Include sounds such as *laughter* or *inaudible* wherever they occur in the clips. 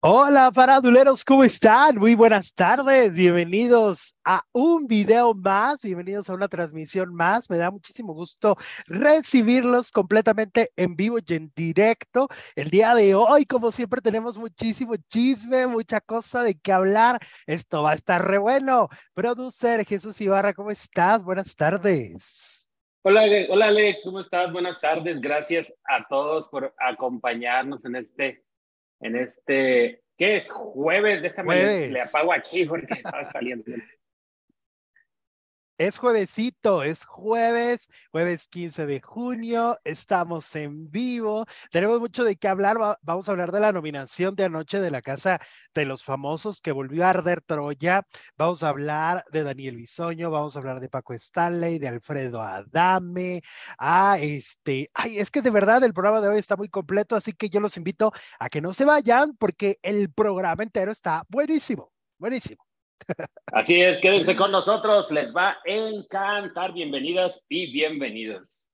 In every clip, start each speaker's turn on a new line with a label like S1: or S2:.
S1: Hola, paraduleros, ¿cómo están? Muy buenas tardes, bienvenidos a un video más, bienvenidos a una transmisión más. Me da muchísimo gusto recibirlos completamente en vivo y en directo. El día de hoy, como siempre, tenemos muchísimo chisme, mucha cosa de qué hablar. Esto va a estar re bueno. Producer Jesús Ibarra, ¿cómo estás? Buenas tardes.
S2: Hola, hola Alex, ¿cómo estás? Buenas tardes. Gracias a todos por acompañarnos en este en este, ¿qué es? Jueves, déjame, Le, le, apago aquí porque estaba saliendo.
S1: Es juevesito, es jueves, jueves 15 de junio, estamos en vivo, tenemos mucho de qué hablar, vamos a hablar de la nominación de anoche de la Casa de los Famosos que volvió a arder Troya, vamos a hablar de Daniel Bisoño, vamos a hablar de Paco Stanley, de Alfredo Adame, ah, este, ay, es que de verdad el programa de hoy está muy completo, así que yo los invito a que no se vayan porque el programa entero está buenísimo, buenísimo.
S2: Así es, quédense con nosotros, les va a encantar. Bienvenidas y bienvenidos.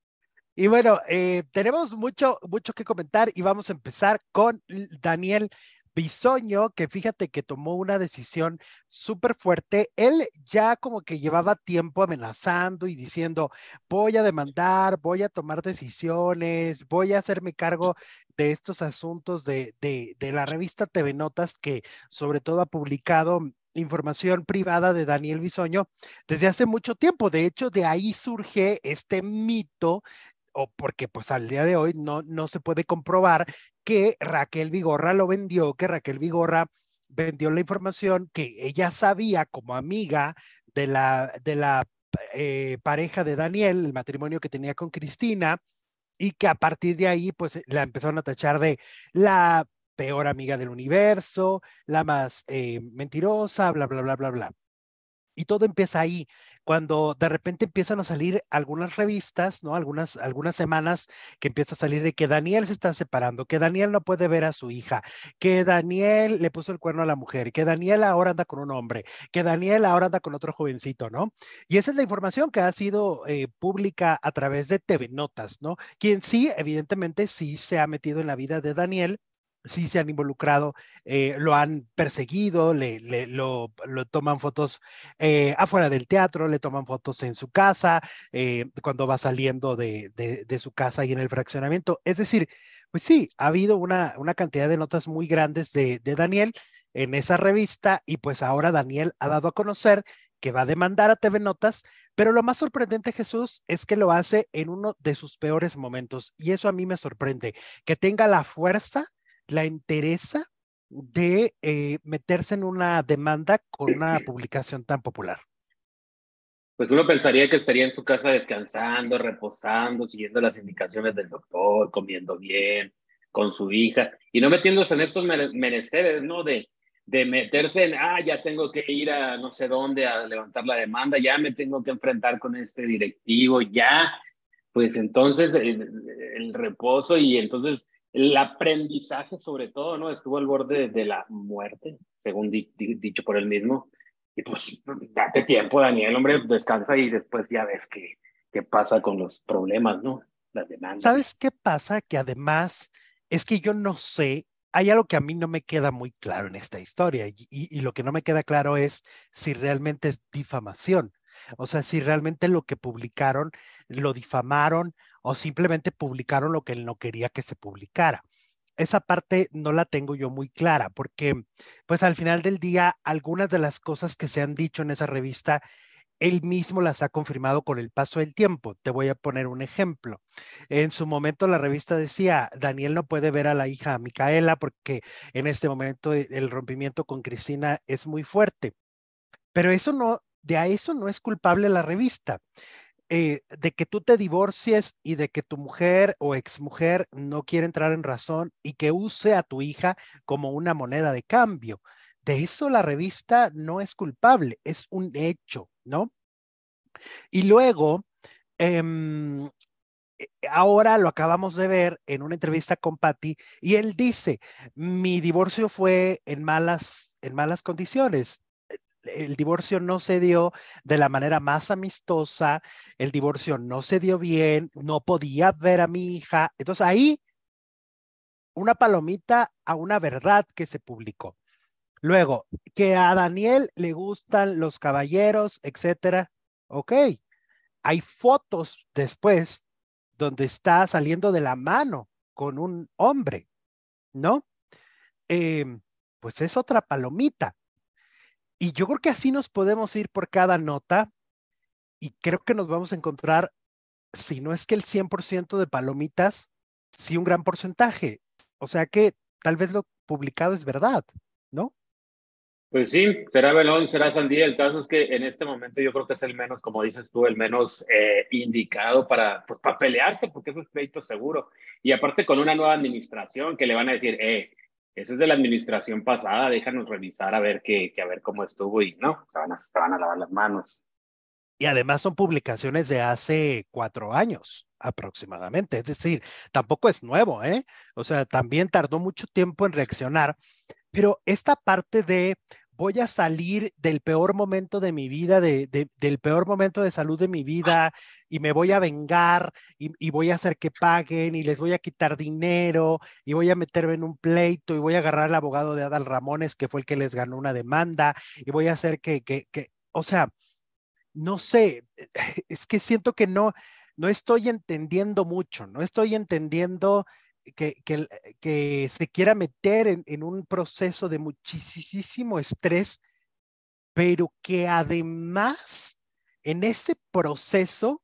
S1: Y bueno, eh, tenemos mucho, mucho que comentar y vamos a empezar con Daniel Bisoño, que fíjate que tomó una decisión súper fuerte. Él ya como que llevaba tiempo amenazando y diciendo, voy a demandar, voy a tomar decisiones, voy a hacerme cargo de estos asuntos de, de, de la revista TV Notas, que sobre todo ha publicado información privada de Daniel Bisoño desde hace mucho tiempo. De hecho, de ahí surge este mito, o porque pues al día de hoy no, no se puede comprobar que Raquel Vigorra lo vendió, que Raquel Vigorra vendió la información que ella sabía como amiga de la, de la eh, pareja de Daniel, el matrimonio que tenía con Cristina, y que a partir de ahí, pues la empezaron a tachar de la peor amiga del universo, la más eh, mentirosa, bla, bla, bla, bla, bla. Y todo empieza ahí, cuando de repente empiezan a salir algunas revistas, ¿no? Algunas, algunas semanas que empieza a salir de que Daniel se está separando, que Daniel no puede ver a su hija, que Daniel le puso el cuerno a la mujer, que Daniel ahora anda con un hombre, que Daniel ahora anda con otro jovencito, ¿no? Y esa es la información que ha sido eh, pública a través de TV Notas, ¿no? Quien sí, evidentemente, sí se ha metido en la vida de Daniel sí se han involucrado, eh, lo han perseguido, le, lo, toman fotos eh, afuera del teatro, le toman fotos en su casa, eh, cuando va saliendo de, su casa y en el fraccionamiento. Es decir, pues sí, ha habido una, una cantidad de notas muy grandes de, de Daniel en esa revista y pues ahora Daniel ha dado a conocer que va a demandar a TV Notas, pero lo más sorprendente, Jesús, es que lo hace en uno de sus peores momentos y eso a mí me sorprende, que tenga la fuerza la interesa de eh, meterse en una demanda con una publicación tan popular?
S2: Pues uno pensaría que estaría en su casa descansando, reposando, siguiendo las indicaciones del doctor, comiendo bien, con su hija, y no metiéndose en estos menesteres, ¿no? De, de meterse en, ah, ya tengo que ir a no sé dónde a levantar la demanda, ya me tengo que enfrentar con este directivo, ya, pues entonces el reposo y entonces el aprendizaje sobre todo, ¿no? Estuvo al borde de la muerte, según dicho por él mismo. Y pues date tiempo, Daniel, hombre, descansa y después ya ves qué, qué pasa con los problemas, ¿no? Las demandas.
S1: ¿Sabes qué pasa? Que además es que yo no sé, hay algo que a mí no me queda muy claro en esta historia y, y lo que no me queda claro es si realmente es difamación. O sea, si realmente lo que publicaron lo difamaron o simplemente publicaron lo que él no quería que se publicara. Esa parte no la tengo yo muy clara porque, pues al final del día, algunas de las cosas que se han dicho en esa revista, él mismo las ha confirmado con el paso del tiempo. Te voy a poner un ejemplo. En su momento la revista decía, Daniel no puede ver a la hija Micaela porque en este momento el rompimiento con Cristina es muy fuerte. Pero eso no, de a eso no es culpable la revista. Eh, de que tú te divorcies y de que tu mujer o exmujer no quiere entrar en razón y que use a tu hija como una moneda de cambio. De eso la revista no es culpable, es un hecho, ¿no? Y luego, em, eh, ahora lo acabamos de ver en una entrevista con Patty y él dice, mi divorcio fue en malas, en malas condiciones el divorcio no se dio de la manera más amistosa, el divorcio no se dio bien, no podía ver a mi hija. Entonces ahí una palomita a una verdad que se publicó. Luego, que a Daniel le gustan los caballeros, etcétera. Ok. Hay fotos después donde está saliendo de la mano con un hombre, ¿no? Em, pues es otra palomita. Y yo creo que así nos podemos ir por cada nota y creo que nos vamos a encontrar, si no es que el 100% de palomitas, sí un gran porcentaje. O sea que tal vez lo publicado es verdad, ¿no?
S2: Pues sí, será Belón, será Sandía. El caso es que en este momento yo creo que es el menos, como dices tú, el menos eh, indicado para, pues, para pelearse, porque es un pleito seguro. Y aparte con una nueva administración que le van a decir, eh, eso es de la administración pasada, déjanos revisar a ver qué, a ver cómo estuvo y no, se van a lavar las manos.
S1: Y además son publicaciones de hace cuatro años aproximadamente, es decir, tampoco es nuevo, ¿eh? O sea, también tardó mucho tiempo en reaccionar, pero esta parte de voy a salir del peor momento de mi vida, de, del peor momento de salud de mi vida, y me voy a vengar, y, voy a hacer que paguen, y les voy a quitar dinero, y voy a meterme en un pleito, y voy a agarrar al abogado de Adal Ramones, que fue el que les ganó una demanda, y voy a hacer que, que, que o sea, no sé, *laughs* es que siento que no, no estoy entendiendo mucho, no estoy entendiendo que, se quiera meter en, en, un proceso de muchísimo estrés, pero que además en ese proceso,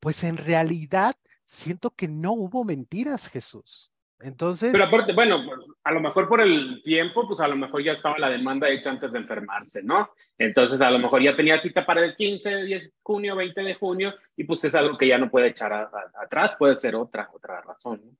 S1: pues en realidad siento que no hubo mentiras, Jesús. Entonces.
S2: Pero aparte, bueno, a lo mejor por el tiempo, pues a lo mejor ya estaba la demanda hecha antes de enfermarse, ¿no? Entonces a lo mejor ya tenía cita para el 15, 10 de junio, 20 de junio, y pues es algo que ya no puede echar atrás, puede ser otra, otra razón, ¿no?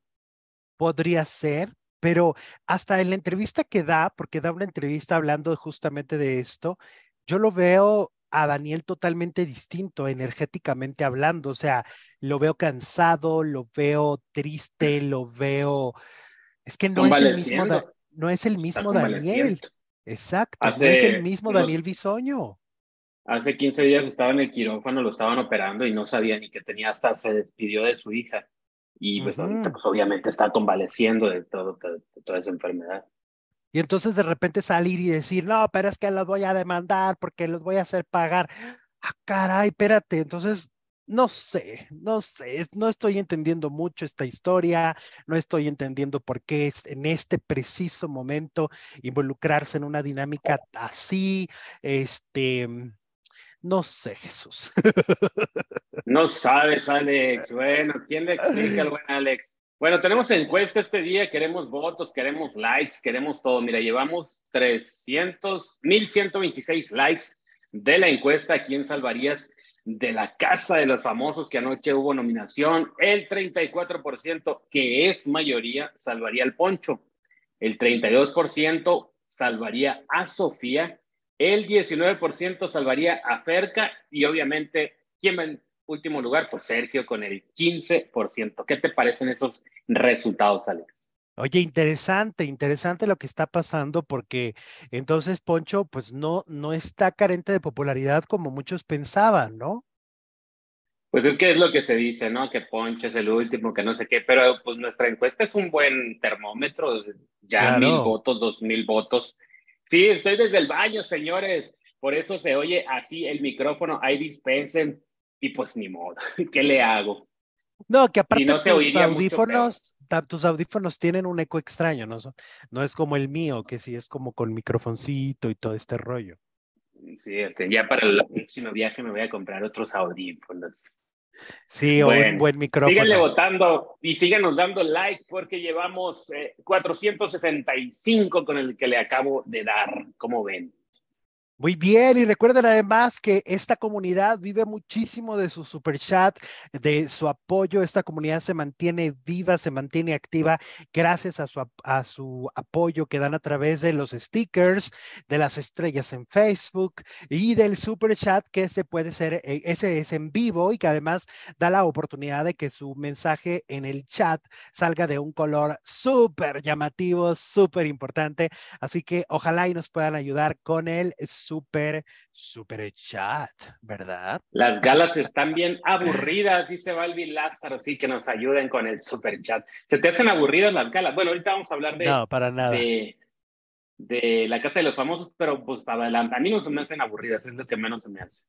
S1: Podría ser, pero hasta en la entrevista que da, porque da una entrevista hablando justamente de esto, yo lo veo a Daniel totalmente distinto, energéticamente hablando. O sea, lo veo cansado, lo veo triste, lo veo. Es que no es el mismo, no es el mismo Daniel. Exacto, no es el mismo Daniel Bisoño.
S2: Hace 15 días estaba en el quirófano, lo estaban operando y no sabía ni que tenía hasta, se despidió de su hija. Y pues, pues obviamente está convaleciendo de, todo, de toda esa enfermedad.
S1: Y entonces de repente salir y decir, no, pero es que los voy a demandar porque los voy a hacer pagar. Ah, caray, espérate. Entonces, no sé, no sé, no estoy entendiendo mucho esta historia, no estoy entendiendo por qué es en este preciso momento involucrarse en una dinámica así, este, no sé, Jesús.
S2: No sabes, Alex. Bueno, ¿quién le explica al buen Alex? Bueno, tenemos encuesta este día, queremos votos, queremos likes, queremos todo. Mira, llevamos 300, 1126 likes de la encuesta. ¿Quién salvarías de la casa de los famosos que anoche hubo nominación? El 34%, que es mayoría, salvaría al Poncho. El 32% salvaría a Sofía. El 19% salvaría a Ferca. Y obviamente, ¿quién último lugar, pues Sergio con el 15%. ¿Qué te parecen esos resultados, Alex?
S1: Oye, interesante, interesante lo que está pasando porque entonces Poncho pues no, no está carente de popularidad como muchos pensaban, ¿no?
S2: Pues es que es lo que se dice, ¿no? Que Poncho es el último, que no sé qué, pero pues nuestra encuesta es un buen termómetro, ya mil votos, dos mil votos. Sí, estoy desde el baño, señores, por eso se oye así el micrófono, ahí dispensen, y pues ni modo, *laughs* ¿qué le hago?
S1: No, que aparte tus audífonos, tus audífonos tienen un eco extraño, ¿no? No es como el mío, que sí es como con microfoncito y todo este rollo.
S2: Sí, este, ya para el próximo viaje me voy a comprar otros audífonos.
S1: Sí, o un buen micrófono.
S2: Síganle votando y síganos dando like porque llevamos 465 eh, con el que le acabo de dar, como ven.
S1: Muy bien, y recuerden además que esta comunidad vive muchísimo de su super chat, de su apoyo. Esta comunidad se mantiene viva, se mantiene activa gracias a su, a su apoyo que dan a través de los stickers, de las estrellas en Facebook y del super chat que se puede ser, eh, ese es en vivo y que además da la oportunidad de que su mensaje en el chat salga de un color súper llamativo, súper importante. Así que ojalá y nos puedan ayudar con el super chat, ¿verdad?
S2: Las galas están bien aburridas, dice Balbi Lázaro, sí, que nos ayuden con el super chat. ¿Se te hacen aburridas las galas? Bueno, ahorita vamos a hablar de...
S1: No, para nada.
S2: De, de la Casa de los Famosos, pero pues para adelante, a mí no se me hacen aburridas, es lo que menos se me hace.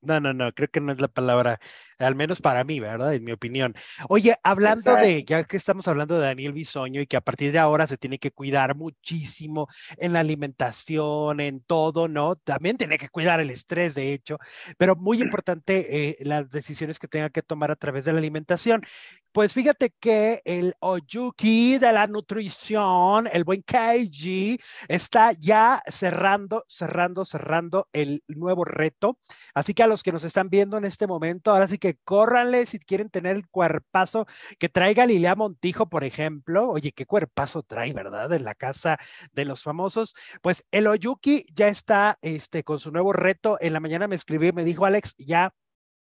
S1: No, no, no, creo que no es la palabra, al menos para mí, ¿verdad? En mi opinión. Oye, hablando de, ya que estamos hablando de Daniel Bisoño y que a partir de ahora se tiene que cuidar muchísimo en la alimentación, en todo, ¿no? También tiene que cuidar el estrés, de hecho, pero muy *clears throat* importante eh, las decisiones que tenga que tomar a través de la alimentación. Pues fíjate que el Oyuki de la nutrición, el buen KG, está ya cerrando, cerrando, cerrando el nuevo reto. Así que a los que nos están viendo en este momento, ahora sí que córranle si quieren tener el cuerpazo que traiga Lilia Montijo, por ejemplo. Oye, qué cuerpazo trae, ¿verdad? En la casa de los famosos. Pues el Oyuki ya está este, con su nuevo reto. En la mañana me escribió y me dijo, Alex, ya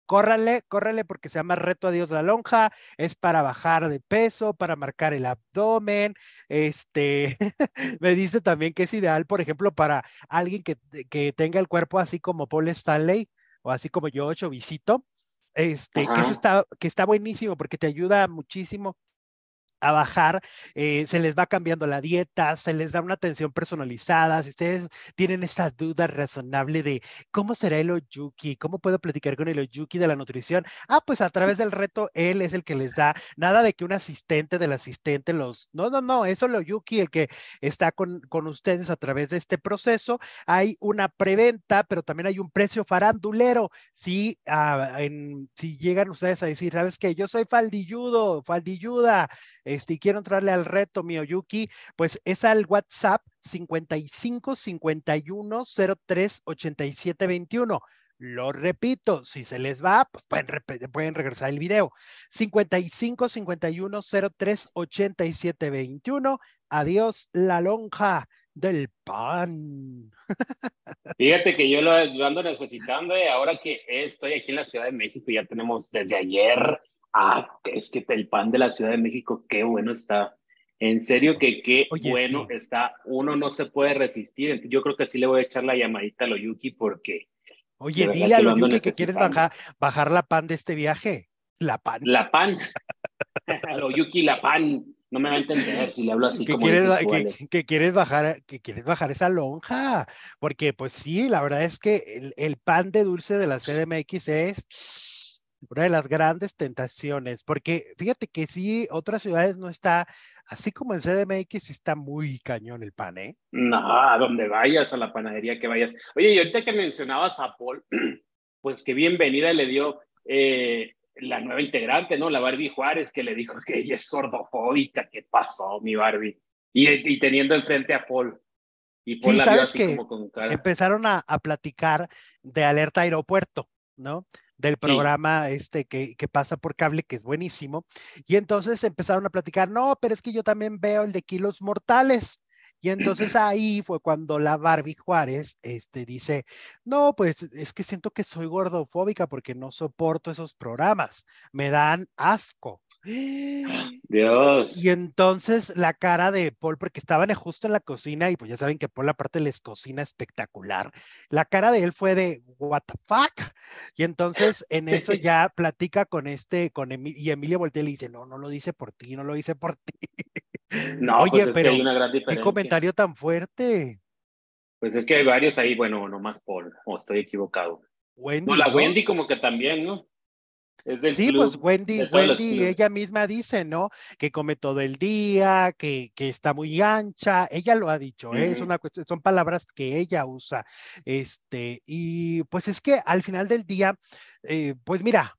S1: córranle, córranle porque se llama Reto a Dios la Lonja, es para bajar de peso, para marcar el abdomen, este, *laughs* me dice también que es ideal, por ejemplo, para alguien que, que tenga el cuerpo así como Paul Stanley o así como yo, visito, este, que eso está, que está buenísimo porque te ayuda muchísimo a bajar, eh, se les va cambiando la dieta, se les da una atención personalizada. Si ustedes tienen esa duda razonable de cómo será el Oyuki, cómo puedo platicar con el Oyuki de la nutrición, ah, pues a través del reto, él es el que les da, nada de que un asistente del asistente los, no, no, no, eso el Oyuki, el que está con, con ustedes a través de este proceso. Hay una preventa, pero también hay un precio farandulero. Si, ah, si llegan ustedes a decir, ¿sabes qué? Yo soy faldilludo, faldilluda este, y quiero entrarle al reto Miyoyuki, pues es al WhatsApp 55 51 03 87 21. Lo repito, si se les va, pues pueden, pueden regresar el video. 55 51 03 87 21. Adiós, la lonja del pan. *laughs*
S2: Fíjate que yo lo ando necesitando y ahora que estoy aquí en la Ciudad de México, ya tenemos desde ayer ah, es que el pan de la Ciudad de México, qué bueno está. En serio que qué bueno está. Uno no se puede resistir. Yo creo que sí le voy a echar la llamadita a Loyuki porque...
S1: Oye, dile a Loyuki que quieres bajar, bajar la pan de este viaje. La pan.
S2: La pan. *laughs* Loyuki, la pan. No me va a entender si le hablo así
S1: que como quieres, que, quieres bajar que quieres bajar esa lonja porque pues sí la verdad es que el, el pan de dulce de la CDMX es una de las grandes tentaciones, porque fíjate que sí, otras ciudades no está, así como en CDMX está muy cañón el pan, ¿eh?
S2: No, a donde vayas, a la panadería que vayas. Oye, y ahorita que mencionabas a Paul, *clears throat* pues qué bienvenida le dio eh, la nueva integrante, ¿no? La Barbie Juárez, que le dijo *laughs* que ella es gordofóbica, ¿qué pasó, mi Barbie? Y, teniendo enfrente a Paul.
S1: Y Paul sí, sabes que empezaron a, a platicar de alerta aeropuerto, ¿no? Del programa este que, que, pasa por cable, que es buenísimo. Y entonces empezaron a platicar, no, pero es que yo también veo el de Kilos Mortales. Y entonces *clears throat* ahí fue cuando la Barbie Juárez este, dice, no, pues es que siento que soy gordofóbica porque no soporto esos programas, me dan asco. *gasps*
S2: Dios.
S1: Y entonces la cara de Paul, porque estaban justo en la cocina y pues ya saben que Paul aparte les cocina espectacular, la cara de él fue de, what the fuck? Y entonces en eso *laughs* ya platica con este, con Emilio, y Emilio voltea y le dice, no, no lo dice por ti, no lo dice por ti. *laughs*
S2: No, Oye, pues pero hay una gran
S1: ¿qué comentario tan fuerte?
S2: Pues es que hay varios ahí, bueno, nomás Paul, o estoy equivocado. Wendy, la Wendy como que también, ¿no?
S1: Sí, pues Wendy, Wendy, ella misma dice, ¿no? Que come todo el día, que, que está muy ancha, ella lo ha dicho, ¿eh? es una cuestión, son palabras que ella usa. Este, y pues es que al final del día, eh, pues mira,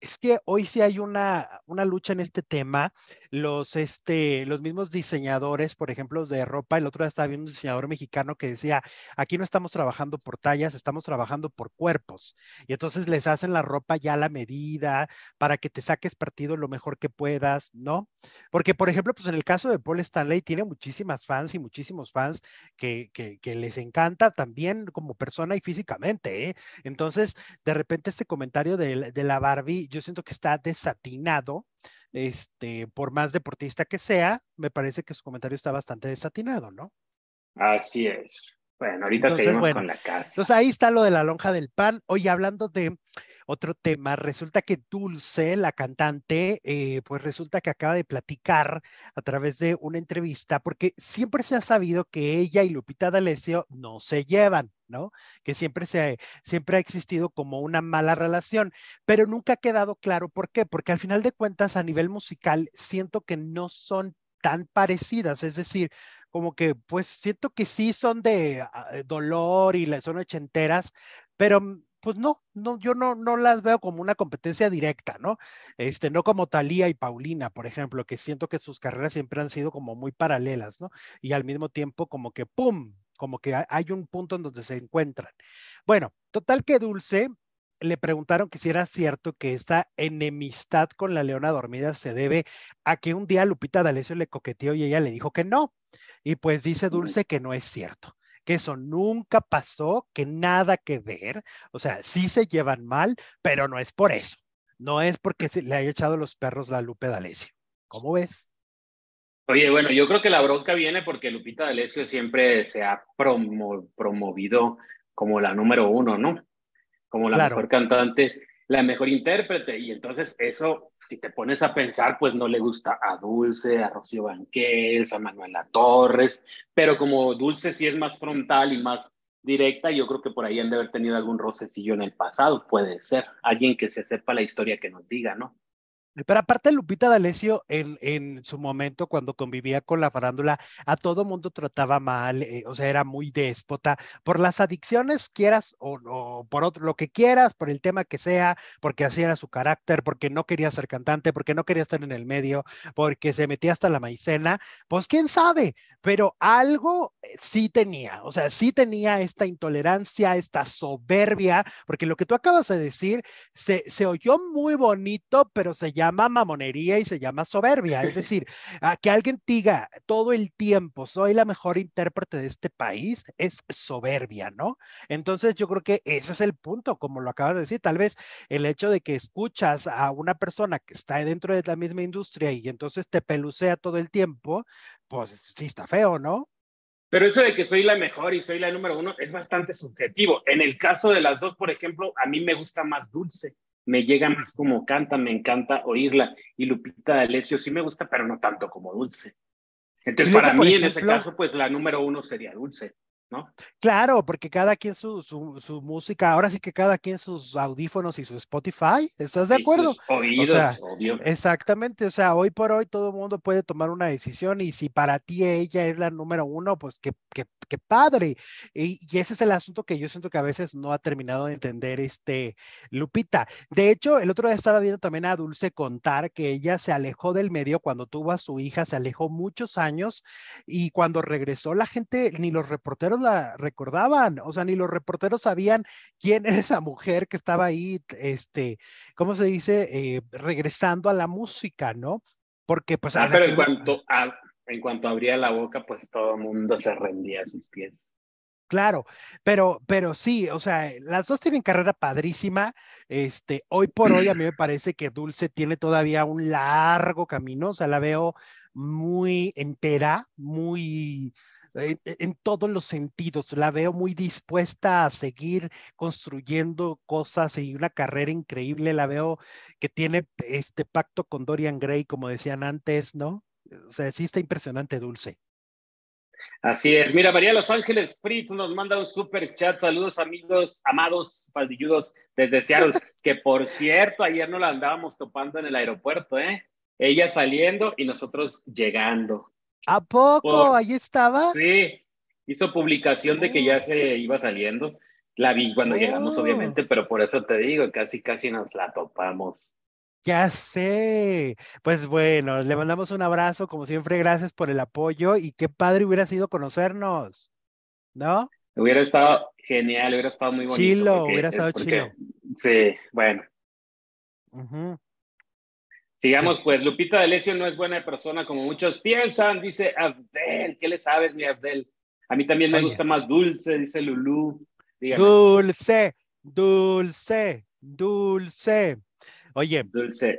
S1: es que hoy sí hay una, una lucha en este tema. Los, este, los mismos diseñadores, por ejemplo, de ropa, el otro día estaba viendo un diseñador mexicano que decía, aquí no estamos trabajando por tallas, estamos trabajando por cuerpos. Y entonces les hacen la ropa ya a la medida para que te saques partido lo mejor que puedas, ¿no? Porque, por ejemplo, pues en el caso de Paul Stanley tiene muchísimas fans y muchísimos fans que, que, les encanta también como persona y físicamente, ¿eh? Entonces, de repente este comentario de, de la Barbie, yo siento que está desatinado, este, por más deportista que sea, me parece que su comentario está bastante desatinado, ¿no?
S2: Así es. Bueno, ahorita seguimos con la casa.
S1: Entonces ahí está lo de la lonja del pan. Oye, hablando de otro tema, resulta que Dulce, la cantante, eh, pues resulta que acaba de platicar a través de una entrevista, porque siempre se ha sabido que ella y Lupita D'Alessio no se llevan, Que siempre, se, siempre ha existido como una mala relación, pero nunca ha quedado claro por qué, porque al final de cuentas a nivel musical siento que no son tan parecidas, es decir, como que pues siento que sí son de ah, dolor y son ochenteras, pero mm, pues no, no, yo no, no las veo como una competencia directa, ¿no? Este, no como Talía y Paulina, por ejemplo, que siento que sus carreras siempre han sido como muy paralelas, ¿no? Y al mismo tiempo como que ¡pum! Como que hay un punto en donde se encuentran. Bueno, total que Dulce le preguntaron que si era cierto que esta enemistad con la leona dormida se debe a que un día Lupita D'Alessio le coqueteó y ella le dijo que no. Y pues dice Dulce que no es cierto que eso nunca pasó, que nada que ver, o sea, sí se llevan mal, pero no es por eso, no es porque se le haya echado los perros la Lupe D'Alessio. ¿Cómo ves?
S2: Oye, bueno, yo creo que la bronca viene porque Lupita D'Alessio siempre se ha promovido como la número uno, ¿no? Como la mejor cantante, la mejor intérprete, y entonces eso si te pones a pensar, pues no le gusta a Dulce, a Rocío Banquels, a Manuela Torres, pero como Dulce sí es más frontal y más directa, yo creo que por ahí han de haber tenido algún rocecillo en el pasado, puede ser, alguien que se sepa la historia que nos diga, ¿no?
S1: Pero aparte Lupita D'Alessio en, en su momento cuando convivía con la farándula, a todo mundo trataba mal, eh, o sea, era muy déspota por las adicciones, quieras o, por otro, lo que quieras, por el tema que sea, porque así era su carácter, porque no quería ser cantante, porque no quería estar en el medio, porque se metía hasta la maicena, pues quién sabe, pero algo eh, sí tenía, o sea, sí tenía esta intolerancia, esta soberbia, porque lo que tú acabas de decir se, se oyó muy bonito, pero se llama llama mamonería y se llama soberbia. Es decir, *laughs* a que alguien diga todo el tiempo, soy la mejor intérprete de este país, es soberbia, ¿no? Entonces yo creo que ese es el punto, como lo acabas de decir, tal vez el hecho de que escuchas a una persona que está dentro de la misma industria y entonces te pelucea todo el tiempo, pues sí está feo, ¿no?
S2: Pero eso de que soy la mejor y soy la número uno es bastante subjetivo. En el caso de las dos, por ejemplo, a mí me gusta más dulce me llega más como canta, me encanta oírla. Y Lupita D'Alessio sí me gusta, pero no tanto como Dulce. Entonces, para mí, en ese caso, pues la número uno sería Dulce. ¿No?
S1: Claro, porque cada quien su, su, música, ahora sí que cada quien sus audífonos y su Spotify, ¿estás de acuerdo?
S2: o sea, obvio.
S1: Exactamente, o sea, hoy por hoy todo el mundo puede tomar una decisión y si para ti ella es la número uno, pues qué, qué, qué padre. Y, y, ese es el asunto que yo siento que a veces no ha terminado de entender este Lupita. De hecho, el otro día estaba viendo también a Dulce contar que ella se alejó del medio cuando tuvo a su hija, se alejó muchos años y cuando regresó la gente, ni los reporteros la recordaban, o sea, ni los reporteros sabían quién era esa mujer que estaba ahí, este, ¿cómo se dice? Eh, regresando a la música, ¿no? Porque pues...
S2: Ah, pero en cuanto, en cuanto abría la boca, pues todo el mundo se rendía a sus pies.
S1: Claro, pero, pero sí, o sea, las dos tienen carrera padrísima. Este, hoy por hoy a mí me parece que Dulce tiene todavía un largo camino, o sea, la veo muy entera, muy, en, todos los sentidos. La veo muy dispuesta a seguir construyendo cosas y una carrera increíble. La veo que tiene este pacto con Dorian Gray, como decían antes, ¿no? O sea, sí está impresionante, Dulce.
S2: Así es. Mira, María Los Ángeles Fritz nos manda un super chat. Saludos, amigos, amados, faldilludos desde Seattle. *laughs* que por cierto, ayer no la andábamos topando en el aeropuerto, ¿eh? Ella saliendo y nosotros llegando.
S1: ¿A poco? ¿Ahí estaba?
S2: Sí, hizo publicación de que ya se iba saliendo. La vi cuando llegamos, oh. obviamente, pero por eso te digo, casi, casi nos la topamos.
S1: Ya sé. Pues bueno, le mandamos un abrazo, como siempre, gracias por el apoyo y qué padre hubiera sido conocernos, ¿no?
S2: Hubiera estado genial, hubiera estado muy bonito.
S1: Chilo, hubiera estado chilo.
S2: Sí, bueno. Sigamos, pues, Lupita D'Alessio no es buena persona como muchos piensan, dice Abdel. ¿Qué le sabes, mi Abdel? A mí también me gusta más dulce, dice Lulú.
S1: Dulce, dulce, dulce. Oye,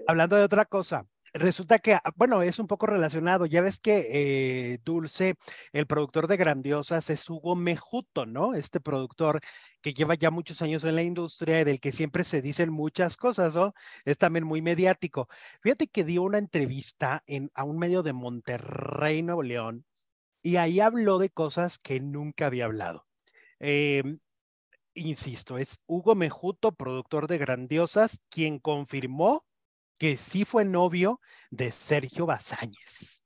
S1: hablando de otra cosa, resulta que, bueno, es un poco relacionado. Ya ves que eh, Dulce, el productor de Grandiosas, es Hugo Mejuto, ¿no? Este productor que lleva ya muchos años en la industria y del que siempre se dicen muchas cosas, ¿no? Es también muy mediático. Fíjate que dio una entrevista en, a un medio de Monterrey, Nuevo León, y ahí habló de cosas que nunca había hablado. Em, insisto, es Hugo Mejuto, productor de Grandiosas, quien confirmó que sí fue novio de Sergio Bazáñez.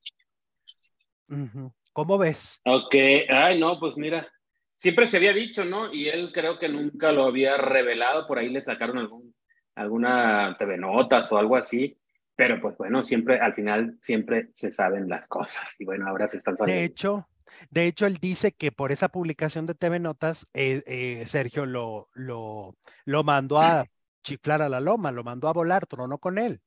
S1: ¿Cómo ves?
S2: Ok, ay, no, pues mira, siempre se había dicho, ¿no? Y él creo que nunca lo había revelado, por ahí le sacaron algún, alguna TV Notas o algo así, pero pues bueno, siempre, al final, siempre se saben las cosas y bueno, ahora se están sabiendo.
S1: De hecho, de hecho, él dice que por esa publicación de TV Notas, eh, eh, Sergio lo, lo, lo mandó a chiflar a la loma, lo mandó a volar, tronó con él.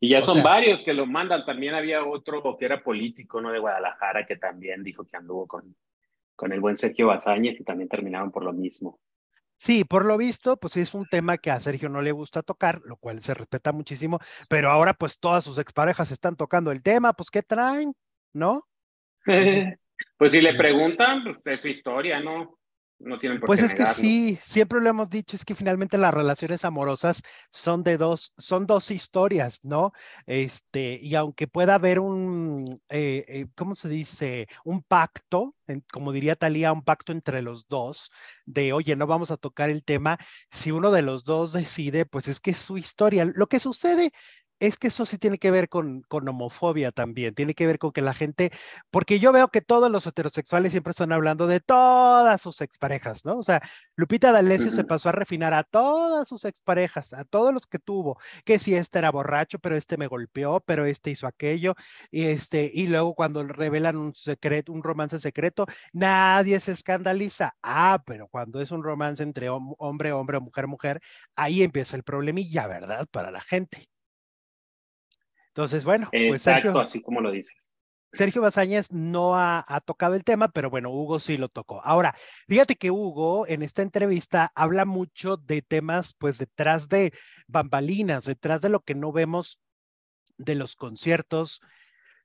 S2: Y ya son varios que lo mandan. También había otro que era político, ¿no? De Guadalajara, que también dijo que anduvo con, con el buen Sergio Bazáñez y también terminaron por lo mismo.
S1: Sí, por lo visto, pues es un tema que a Sergio no le gusta tocar, lo cual se respeta muchísimo, pero ahora pues todas sus exparejas están tocando el tema, pues ¿qué traen? ¿No? *laughs*
S2: pues si le preguntan, pues es su historia, ¿no? No tienen por
S1: pues es que sí, siempre lo hemos dicho, es que finalmente las relaciones amorosas son de dos, son dos historias, ¿no? Este, y aunque pueda haber un, eh, eh, ¿cómo se dice? Un pacto, como diría Talía, un pacto entre los dos, de, oye, no vamos a tocar el tema, si uno de los dos decide, pues es que es su historia. Lo que sucede es que eso sí tiene que ver con, con, homofobia también, tiene que ver con que la gente, porque yo veo que todos los heterosexuales siempre están hablando de todas sus exparejas, ¿no? O sea, Lupita D'Alessio se pasó a refinar a todas sus exparejas, a todos los que tuvo, que si este era borracho, pero este me golpeó, pero este hizo aquello, y este, y luego cuando revelan un secreto, un romance secreto, nadie se escandaliza. Ah, pero cuando es un romance entre hombre, hombre o mujer, mujer, ahí empieza el problemilla, ¿verdad? Para la gente. Entonces, bueno,
S2: pues Sergio, así como lo dices.
S1: Sergio Bazañez no ha, tocado el tema, pero bueno, Hugo sí lo tocó. Ahora, fíjate que Hugo en esta entrevista habla mucho de temas, pues detrás de bambalinas, detrás de lo que no vemos de los conciertos,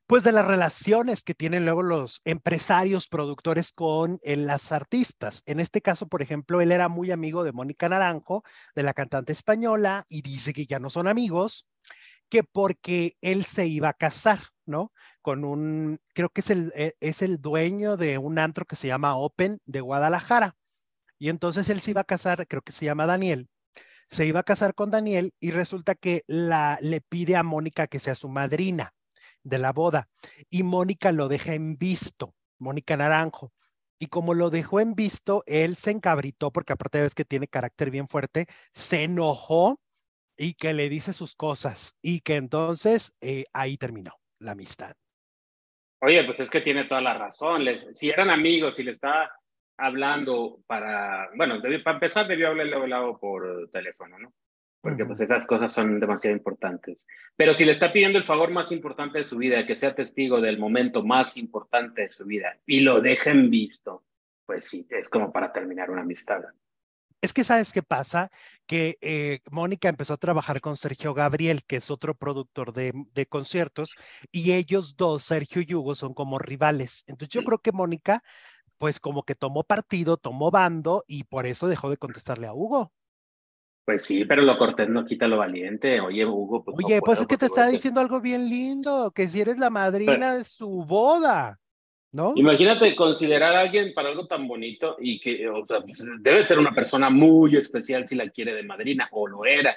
S1: pues de las relaciones que tienen luego los empresarios, productores con eh, las artistas. En este caso, por ejemplo, él era muy amigo de Mónica Naranjo, de la cantante española, y dice que ya no son amigos que porque él se iba a casar, ¿no? Con un, creo que es el, eh, es el dueño de un antro que se llama Open de Guadalajara. Y entonces él se iba a casar, creo que se llama Daniel, se iba a casar con Daniel y resulta que la, le pide a Mónica que sea su madrina de la boda. Y Mónica lo deja en visto, Mónica Naranjo. Y como lo dejó en visto, él se encabritó, porque aparte de que tiene carácter bien fuerte, se enojó y que le dice sus cosas y que entonces eh, ahí terminó la amistad.
S2: Oye, pues es que tiene toda la razón. si eran amigos y le estaba hablando para, bueno, para empezar debió haberle hablado por teléfono, ¿no? Porque pues esas cosas son demasiado importantes. Pero si le está pidiendo el favor más importante de su vida, que sea testigo del momento más importante de su vida y lo dejen visto, pues sí, es como para terminar una amistad.
S1: Es que sabes qué pasa, que eh, Mónica empezó a trabajar con Sergio Gabriel, que es otro productor de, conciertos, y ellos dos, Sergio y Hugo, son como rivales. Entonces yo creo que Mónica, pues como que tomó partido, tomó bando y por eso dejó de contestarle a Hugo.
S2: Pues sí, pero lo cortés no quita lo valiente. Oye, Hugo.
S1: Pues Oye, pues es que te está diciendo algo bien lindo, que si eres la madrina de su boda.
S2: Imagínate considerar a alguien para algo tan bonito y que, o sea, pues, debe ser una persona muy especial si la quiere de madrina, o lo era.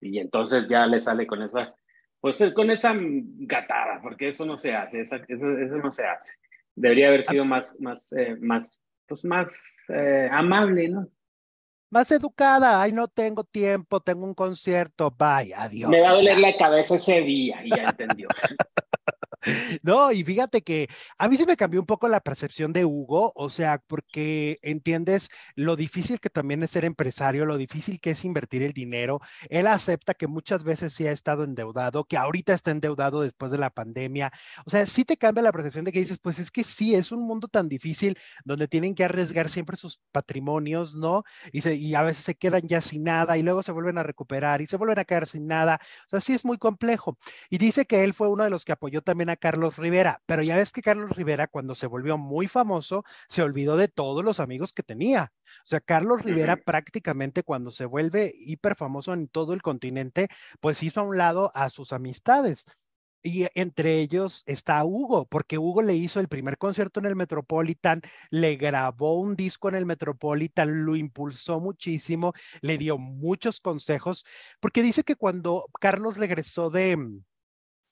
S2: Y entonces ya le sale con esa, pues con esa gatada, porque eso no se hace, eso, eso, no se hace. Debería haber sido más, más, eh, más, pues más eh, amable, ¿no?
S1: Más educada, ay, no tengo tiempo, tengo un concierto, bye, adiós.
S2: Me va a doler la cabeza ese día, y ya entendió. *laughs*
S1: No, y fíjate que a mí se me cambió un poco la percepción de Hugo, o sea, porque entiendes lo difícil que también es ser empresario, lo difícil que es invertir el dinero. Él acepta que muchas veces sí ha estado endeudado, que ahorita está endeudado después de la pandemia. O sea, sí te cambia la percepción de que dices, pues es que sí, es un mundo tan difícil donde tienen que arriesgar siempre sus patrimonios, ¿no? Y, a veces se quedan ya sin nada y luego se vuelven a recuperar y se vuelven a quedar sin nada. O sea, sí es muy complejo. Y dice que él fue uno de los que apoyó también a Carlos Rivera, pero ya ves que Carlos Rivera cuando se volvió muy famoso se olvidó de todos los amigos que tenía. O sea, Carlos Rivera prácticamente cuando se vuelve hiper famoso en todo el continente, pues hizo a un lado a sus amistades. Y entre ellos está Hugo, porque Hugo le hizo el primer concierto en el Metropolitan, le grabó un disco en el Metropolitan, lo impulsó muchísimo, le dio muchos consejos, porque dice que cuando Carlos regresó de,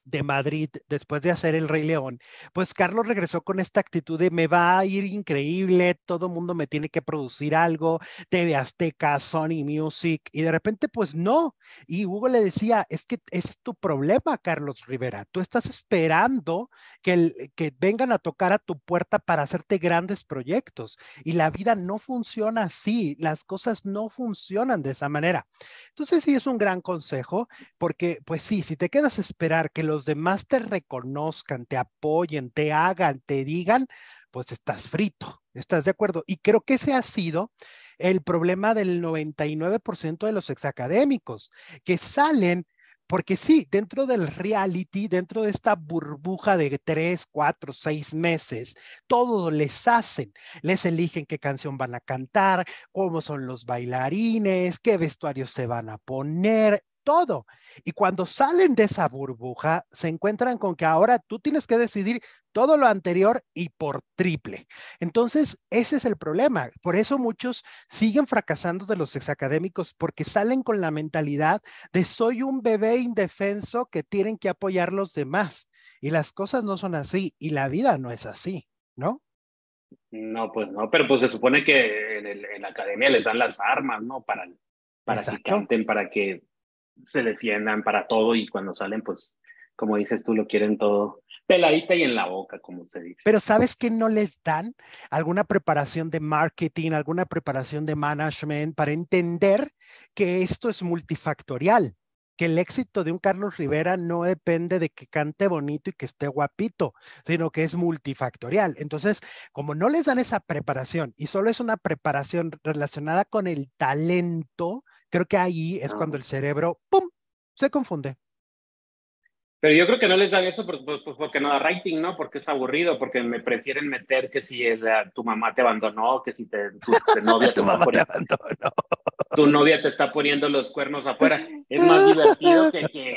S1: de Madrid después de hacer El Rey León, pues Carlos regresó con esta actitud de me va a ir increíble, todo mundo me tiene que producir algo, TV Azteca, Sony Music, y de repente pues no. Y Hugo le decía, es que es tu problema, Carlos Rivera, tú estás esperando que, que vengan a tocar a tu puerta para hacerte grandes proyectos, y la vida no funciona así, las cosas no funcionan de esa manera. Entonces sí es un gran consejo, porque pues sí, si te quedas a esperar que los demás te reconozcan, te apoyen, te hagan, te digan, pues estás frito, ¿estás de acuerdo? Y creo que ese ha sido el problema del 99% de los exacadémicos, que salen porque sí, dentro del reality, dentro de esta burbuja de tres, cuatro, seis meses, todo les hacen. Les eligen qué canción van a cantar, cómo son los bailarines, qué vestuarios se van a poner, todo. Y cuando salen de esa burbuja, se encuentran con que ahora tú tienes que decidir todo lo anterior y por triple. Entonces, ese es el problema. Por eso muchos siguen fracasando de los exacadémicos porque salen con la mentalidad de soy un bebé indefenso que tienen que apoyar los demás. Y las cosas no son así y la vida no es así, ¿no?
S2: No, pues no, pero pues se supone que en, la academia les dan las armas, ¿no? Para, para que canten, para que se defiendan para todo y cuando salen, pues, como dices tú, lo quieren todo peladita y en la boca, como se dice.
S1: Pero ¿sabes que no les dan alguna preparación de marketing, alguna preparación de management para entender que esto es multifactorial? que el éxito de un Carlos Rivera no depende de que cante bonito y que esté guapito, sino que es multifactorial. Entonces, como no les dan esa preparación y solo es una preparación relacionada con el talento, Creo que ahí es cuando el cerebro, ¡pum!, se confunde.
S2: Pero yo creo que no les dan eso pues, porque no da rating, ¿no? Porque es aburrido, porque me prefieren meter que si tu mamá te abandonó, que si te, tu, *laughs* novia te, abandonó. Tu novia te está poniendo los cuernos afuera. Es más *laughs* divertido que,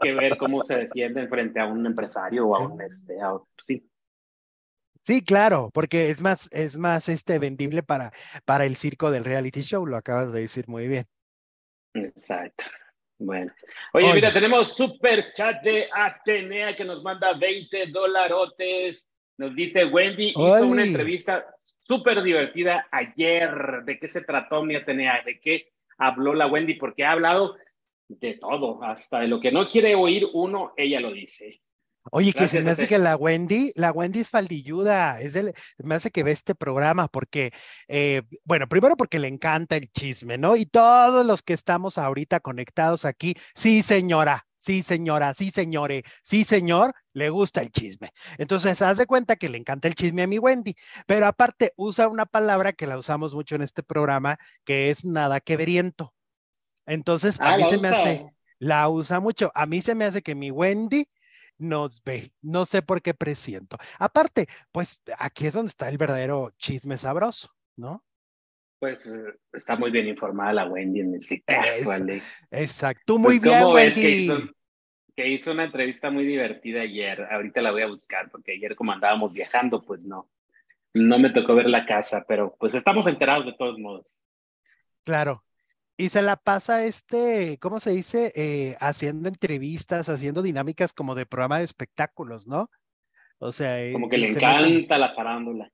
S2: que, ver cómo se defienden frente a un empresario o a un este, sí.
S1: Sí, claro, porque es más, es más este vendible para, para el circo del reality show, lo acabas de decir muy bien.
S2: Exacto. Bueno. Oye, mira, tenemos super chat de Atenea que nos manda 20 dolarotes. Nos dice Wendy hizo una entrevista súper divertida ayer. ¿De qué se trató mi Atenea? ¿De qué habló la Wendy? Porque ha hablado de todo, hasta de lo que no quiere oír uno, ella lo dice.
S1: Oye, que se me hace que la Wendy, la Wendy es faldilluda, es el, me hace que ve este programa porque, eh, bueno, primero porque le encanta el chisme, ¿no? Y todos los que estamos ahorita conectados aquí, sí señora, sí señora, sí señore, sí señor, le gusta el chisme. Entonces, haz de cuenta que le encanta el chisme a mi Wendy, pero aparte usa una palabra que la usamos mucho en este programa, que es nada que veriento. Entonces, a ah, mí se me hace, la usa mucho, a mí se me hace que mi Wendy nos ve. No sé por qué presiento. Aparte, pues aquí es donde está el verdadero chisme sabroso, ¿no?
S2: Pues eh, está muy bien informada la Wendy en caso, Alex.
S1: Exacto, muy pues, bien, Wendy.
S2: Que hizo, una entrevista muy divertida ayer. Ahorita la voy a buscar porque ayer como andábamos viajando, pues no, no me tocó ver la casa, pero pues estamos enterados de todos modos.
S1: Claro, y se la pasa este, ¿cómo se dice? Eh, haciendo entrevistas, haciendo dinámicas como de programa de espectáculos, ¿no? O sea,
S2: como que le encanta la farándula.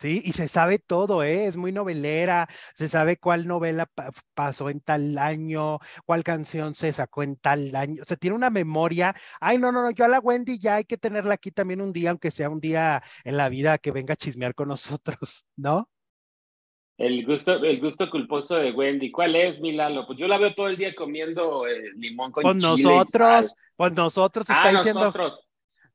S1: Sí, y se sabe todo, ¿eh? Es muy novelera, se sabe cuál novela pasó en tal año, cuál canción se sacó en tal año, o sea, tiene una memoria. Ay, no, no, no, yo a la Wendy ya hay que tenerla aquí también un día, aunque sea un día en la vida que venga a chismear con nosotros, *laughs* ¿no?
S2: El gusto, el gusto culposo de Wendy. ¿Cuál es, Milalo? Pues yo la veo todo el día comiendo eh, limón con
S1: pues nosotros, pues nosotros está ah, diciendo.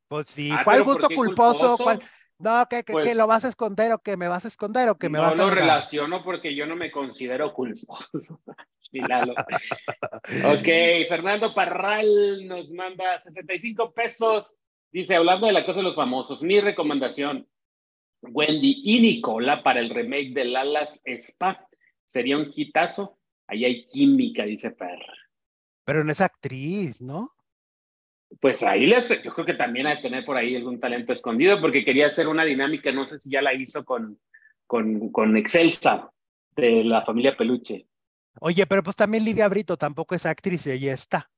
S1: Pues sí, ah, ¿cuál gusto culposo? ¿Cuál? No, que, que, pues lo vas a esconder o que me vas a esconder o que me vas a.
S2: No lo relaciono porque yo no me considero culposo. *laughs* ok, Fernando Parral nos manda 65 pesos. Dice, hablando de la cosa de los famosos, mi recomendación, Wendy y Nicola para el remake de Lalas Spa. Sería un hitazo. Ahí hay química, dice Fer.
S1: Pero no es actriz, ¿no?
S2: pues ahí les, yo creo que también hay que tener por ahí algún talento escondido, porque quería hacer una dinámica, no sé si ya la hizo con, con, con Excelsa, de la familia Peluche.
S1: Oye, pero pues también Lidia Brito tampoco es actriz y ahí está.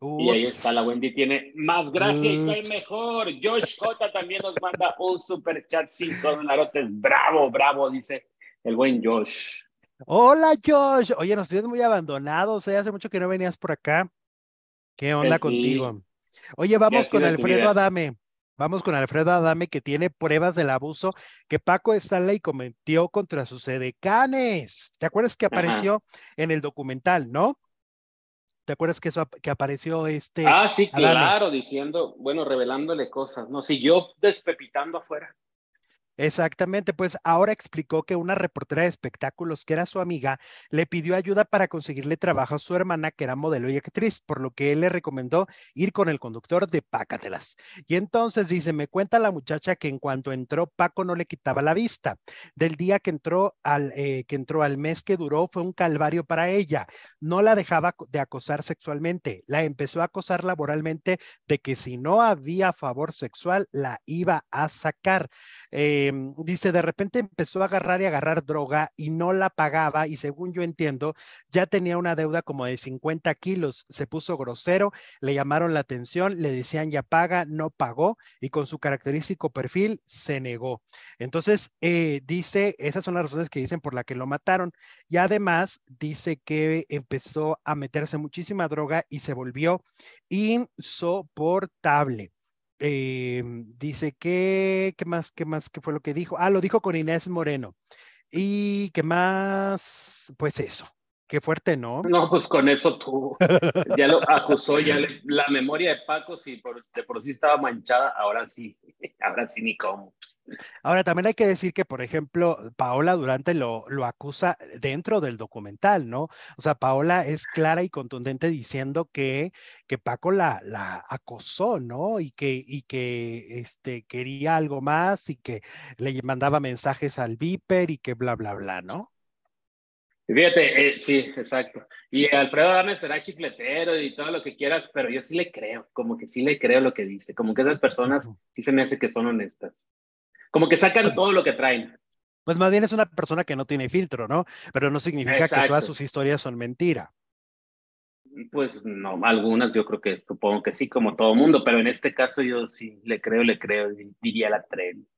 S2: Y ahí está, la Wendy tiene más gracia y cae mejor. Josh J también nos manda un super chat cinco dolarotes. Bravo, bravo, dice el buen Josh.
S1: Hola Josh. Oye, nos tienes muy abandonados, ¿eh? hace mucho que no venías por acá. ¿Qué onda pues contigo? Oye, vamos con Alfredo Adame. Vamos con Alfredo Adame que tiene pruebas del abuso que Paco Stanley cometió contra sus edecanes. ¿Te acuerdas que apareció en el documental, no? ¿Te acuerdas que eso que apareció este?
S2: Ah, sí, claro, diciendo, bueno, revelándole cosas, ¿no? Siguió despepitando afuera.
S1: Exactamente, pues ahora explicó que una reportera de espectáculos que era su amiga le pidió ayuda para conseguirle trabajo a su hermana que era modelo y actriz, por lo que él le recomendó ir con el conductor de Pácatelas. Y entonces dice, me cuenta la muchacha que en cuanto entró Paco no le quitaba la vista. Del día que entró al eh, que entró al mes que duró fue un calvario para ella. No la dejaba de acosar sexualmente, la empezó a acosar laboralmente de que si no había favor sexual la iba a sacar. Em, dice, de repente empezó a agarrar y agarrar droga y no la pagaba y según yo entiendo, ya tenía una deuda como de 50 kilos. Se puso grosero, le llamaron la atención, le decían ya paga, no pagó y con su característico perfil se negó. Entonces, eh, dice, esas son las razones que dicen por la que lo mataron. Y además dice que empezó a meterse muchísima droga y se volvió insoportable. Eh, dice que, ¿qué más, qué más, qué fue lo que dijo? Ah, lo dijo con Inés Moreno. Y qué más, pues eso. Qué fuerte, ¿no?
S2: No, pues con eso tú ya lo acusó, ya *laughs* la memoria de Paco, si por, de por sí estaba manchada, ahora sí, *laughs* ahora sí ni cómo.
S1: Ahora, también hay que decir que, por ejemplo, Paola Durante lo, lo acusa dentro del documental, ¿no? O sea, Paola es clara y contundente diciendo que, que Paco la, la acosó, ¿no? Y que, y que este, quería algo más y que le mandaba mensajes al Viper y que bla, bla, bla, ¿no?
S2: Fíjate, eh, sí, exacto. Y Alfredo Adame será chifletero y todo lo que quieras, pero yo sí le creo, como que sí le creo lo que dice, como que esas personas sí se me hace que son honestas. Como que sacan todo lo que traen.
S1: Pues más bien es una persona que no tiene filtro, ¿no? Pero no significa que todas sus historias son mentira.
S2: Pues no, algunas yo creo que supongo que sí, como todo mundo, pero en este caso yo sí le creo, le creo, diría la tren.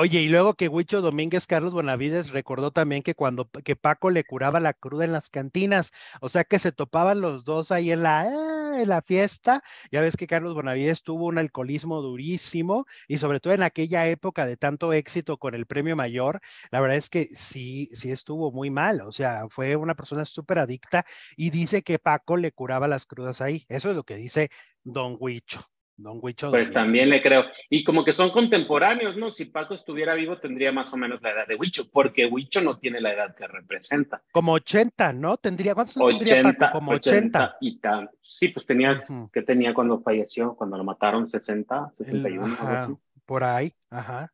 S1: Oye, y luego que Huicho Domínguez Carlos Bonavides recordó también que cuando que Paco le curaba la cruda en las cantinas, o sea que se topaban los dos ahí en la, eh, en la fiesta. Ya ves que Carlos Bonavides tuvo un alcoholismo durísimo y sobre todo en aquella época de tanto éxito con el premio mayor, la verdad es que sí, sí estuvo muy mal, o sea, fue una persona súper adicta y dice que Paco le curaba las crudas ahí. Eso es lo que dice Don Huicho. Don Huicho.
S2: Pues también le creo. Y como que son contemporáneos, ¿no? Si Paco estuviera vivo, tendría más o menos la edad de Huicho, porque Huicho no tiene la edad que representa.
S1: Como 80, ¿no? Tendría, ¿cuántos años tendría Paco? Como 80.
S2: y tal. Sí, pues tenías, ¿qué tenía cuando falleció? Cuando lo mataron, 60, 61.
S1: por ahí, ajá.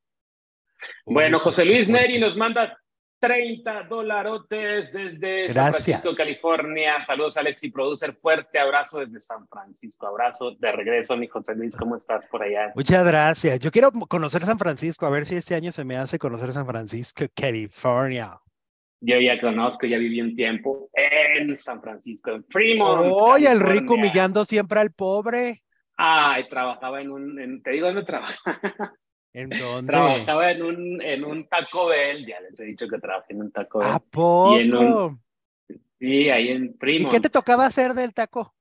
S2: Bueno, José Luis Neri nos manda 30 dolarotes desde San Francisco, California. Saludos, Alexi Producer. Fuerte abrazo desde San Francisco. Abrazo de regreso, mi José Luis. ¿Cómo estás por allá?
S1: Muchas gracias. Yo quiero conocer San Francisco, a ver si este año se me hace conocer San Francisco, California.
S2: Yo ya conozco, ya viví un tiempo en San Francisco, en Fremont.
S1: Oye, el rico humillando siempre al pobre.
S2: Ay, trabajaba en un, te digo dónde trabajaba.
S1: ¿En *laughs* dónde?
S2: Trabajaba en un, en un Taco Bell, ya les he dicho que trabajé en un Taco Bell.
S1: ¿A poco?
S2: Y en un- Sí, ahí en Primo.
S1: ¿Y qué te tocaba hacer del taco?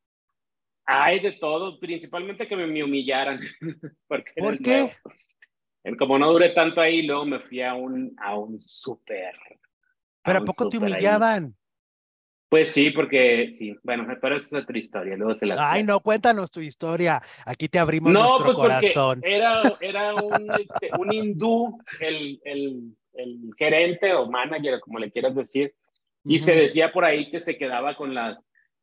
S2: Hay de todo, principalmente que me, me humillaran. *laughs* Porque
S1: ¿Por qué?
S2: nuevo. Como no duré tanto ahí, luego me fui a un, a un súper.
S1: ¿Pero a poco te
S2: súper ahí. Pues sí, porque sí, bueno, pero eso es otra historia, luego se las
S1: Ay, no, cuéntanos tu historia. Aquí te abrimos
S2: No,
S1: nuestro
S2: pues porque
S1: corazón.
S2: era, era un, este, un hindú, el, el, el gerente o manager, como le quieras decir, y se decía por ahí que se quedaba con las,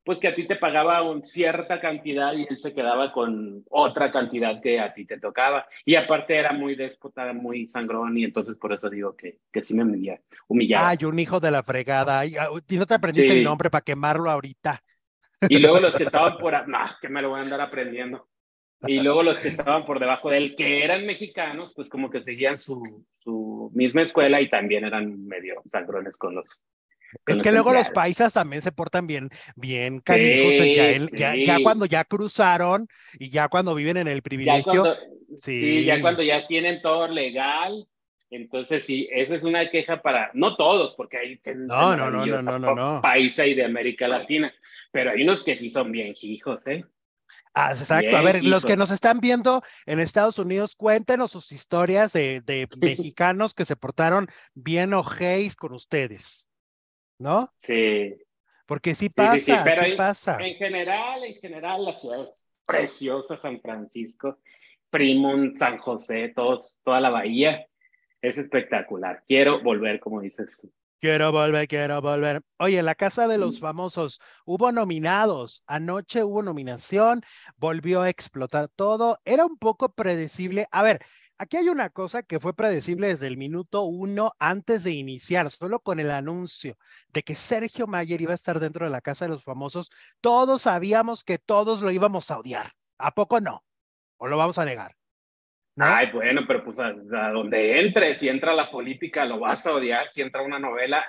S2: pues que a ti te pagaba una cierta cantidad y él se quedaba con otra cantidad que a ti te tocaba. Y aparte era muy déspota, muy sangrón, y entonces por eso digo que, que sí me humilla- humillaba.
S1: Ay, un hijo de la fregada. Ay, ah, ¿Y no te aprendiste
S2: Sí.
S1: el nombre para quemarlo ahorita?
S2: Y luego *laughs* los que estaban por, no, que me lo voy a andar aprendiendo. Y luego los que estaban por debajo de él, que eran mexicanos, pues como que seguían su, su misma escuela y también eran medio sangrones con los.
S1: Es que luego los paisas también se portan bien, bien canijos, ya, cuando ya cruzaron y ya cuando viven en el
S2: Ya
S1: privilegio,
S2: cuando,
S1: sí.
S2: sí, ya cuando ya tienen todo legal, entonces sí, esa es una queja para, no todos, porque hay
S1: No, no, no, no, no, no, no.
S2: paisa y de América Latina, pero hay unos que sí son bien hijos, ¿eh?
S1: Ah, exacto. A ver, los que nos están viendo en Estados Unidos, cuéntenos sus historias de, de *laughs* mexicanos que se portaron bien ojéis con ustedes, ¿no?
S2: Sí.
S1: Porque sí pasa,
S2: sí,
S1: sí,
S2: pero ahí-
S1: pasa.
S2: En general, en general, la ciudad es preciosa, San Francisco, Fremont, San José, todos, toda la bahía. Es espectacular. Quiero volver, como dices tú.
S1: Quiero volver, quiero volver. Oye, en la casa de los famosos hubo nominados. Anoche hubo nominación, volvió a explotar todo. Era un poco predecible. A ver, aquí hay una cosa que fue predecible desde el minuto uno antes de iniciar, solo con el anuncio de que Sergio Mayer iba a estar dentro de la casa de los famosos. Todos sabíamos que todos lo íbamos a odiar. ¿A poco no? ¿O lo vamos a negar? ¿No?
S2: Ay, bueno, pero pues a, a donde entre, si entra la política lo vas a odiar, si entra una novela,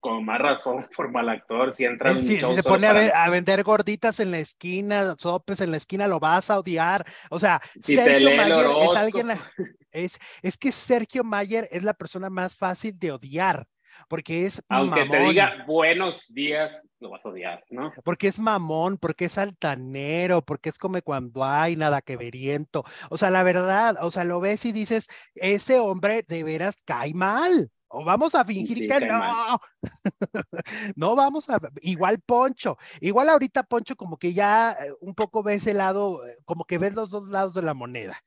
S2: con más razón *laughs* por mal actor, si entra un
S1: Eh, Si, se pone a,
S2: para-
S1: ve- a vender gorditas en la esquina, sopes en la esquina, lo vas a odiar. O sea,
S2: Si te
S1: Sergio Mayer es alguien, *laughs* es, es que Sergio Mayer es la persona más fácil de odiar, porque es
S2: Aunque te
S1: mamón,
S2: diga buenos días, lo vas a odiar, ¿no?
S1: porque es mamón, porque es altanero, porque es como cuando hay nada que veriento. O sea, la verdad, o sea, lo ves y dices, ese hombre de veras cae mal. O vamos a fingir
S2: Sí,
S1: que no. *laughs* No vamos a, igual Poncho, igual ahorita Poncho como que ya eh, un poco ve ese lado, eh, como que ves los dos lados de la moneda,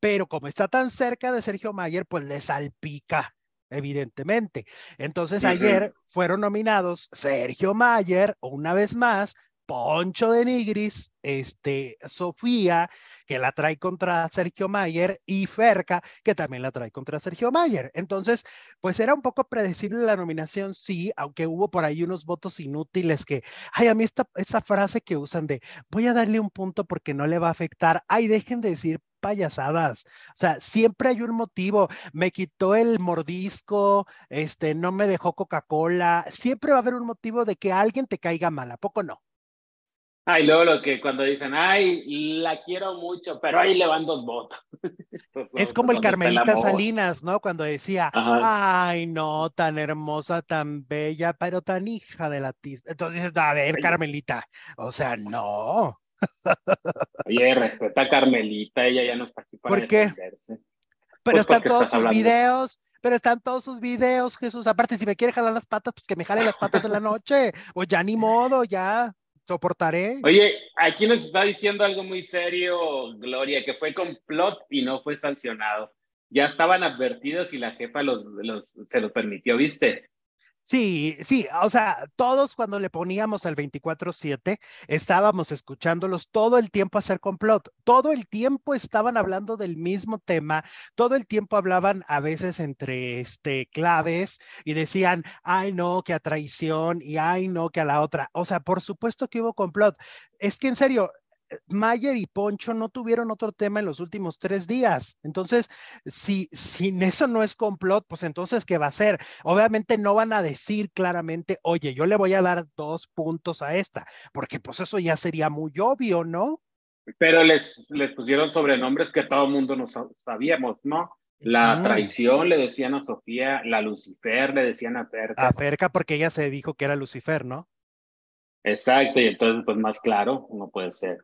S1: pero como está tan cerca de Sergio Mayer, pues le salpica, evidentemente. Entonces ayer fueron nominados Sergio Mayer, una vez más, Poncho de Nigris, este, Sofía, que la trae contra Sergio Mayer, y Ferca, que también la trae contra Sergio Mayer. Entonces, pues era un poco predecible la nominación, sí, aunque hubo por ahí unos votos inútiles que, ay, a mí esta, esa frase que usan de voy a darle un punto porque no le va a afectar, ay, dejen de decir payasadas, o sea, siempre hay un motivo, me quitó el mordisco, este, no me dejó Coca-Cola, siempre va a haber un motivo de que alguien te caiga mal, ¿a poco no?
S2: Ay, luego lo que cuando dicen, ay, la quiero mucho, pero ahí le van dos votos. *laughs* Pues,
S1: Es como el
S2: ¿dónde está
S1: Carmelita? Salinas, ¿no? Cuando decía,
S2: Ajá.
S1: ay, no, tan hermosa, tan bella, pero tan hija de la tiz. Entonces dices, a ver. Carmelita, o sea, no.
S2: Oye, respeta a Carmelita, ella ya no está aquí para
S1: ¿Por qué?
S2: defenderse.
S1: Pero
S2: Pues
S1: están todos sus
S2: hablando.
S1: videos, pero están todos sus videos, Jesús. Aparte, si me quiere jalar las patas, pues que me jale las patas en la noche. O ya ni *laughs* modo, ya soportaré.
S2: Oye, aquí nos está diciendo algo muy serio, Gloria, que fue complot y no fue sancionado. Ya estaban advertidos y la jefa los, los, se lo permitió, ¿viste?
S1: Sí, sí, o sea, todos cuando le poníamos al 24/7 estábamos escuchándolos todo el tiempo hacer complot, todo el tiempo estaban hablando del mismo tema, todo el tiempo hablaban a veces entre este claves y decían, ay no, que a traición y ay no, que a la otra. O sea, por supuesto que hubo complot. Es que en serio, Mayer y Poncho no tuvieron otro tema en los últimos tres días. Entonces, si, si eso no es complot, pues entonces, ¿qué va a ser? Obviamente no van a decir claramente, oye, yo le voy a dar dos puntos a esta, porque pues eso ya sería muy obvio, ¿no?
S2: Pero les, les pusieron sobrenombres que todo el mundo no sabíamos, ¿no? La traición le decían a Sofía, la Lucifer le decían a Ferca.
S1: A Ferca porque ella se dijo que era Lucifer, ¿no?
S2: Exacto, y entonces pues más claro, no puede ser.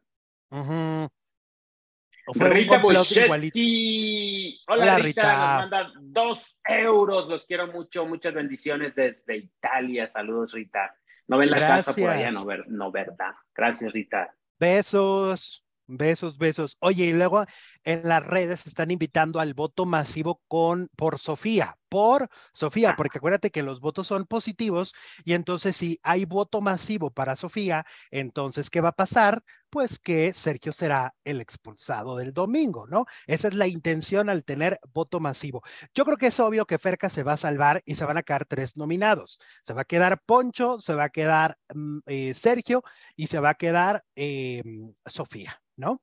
S1: Rita
S2: Buschetti. Hola, Rita, nos manda dos euros, los quiero mucho, muchas bendiciones desde Italia, saludos Rita. No ven la casa por allá, no, no verdad. Gracias Rita.
S1: Besos. Besos, besos. Oye, y luego en las redes están invitando al voto masivo con por Sofía, por Sofía, ah. porque acuérdate que los votos son positivos y entonces si hay voto masivo para Sofía, entonces ¿qué va a pasar? Pues que Sergio será el expulsado del domingo, ¿no? Esa es la intención al tener voto masivo. Yo creo que es obvio que Ferca se va a salvar y se van a quedar tres nominados. Se va a quedar Poncho, se va a quedar mm, eh, Sergio y se va a quedar em, Sofía. ¿no?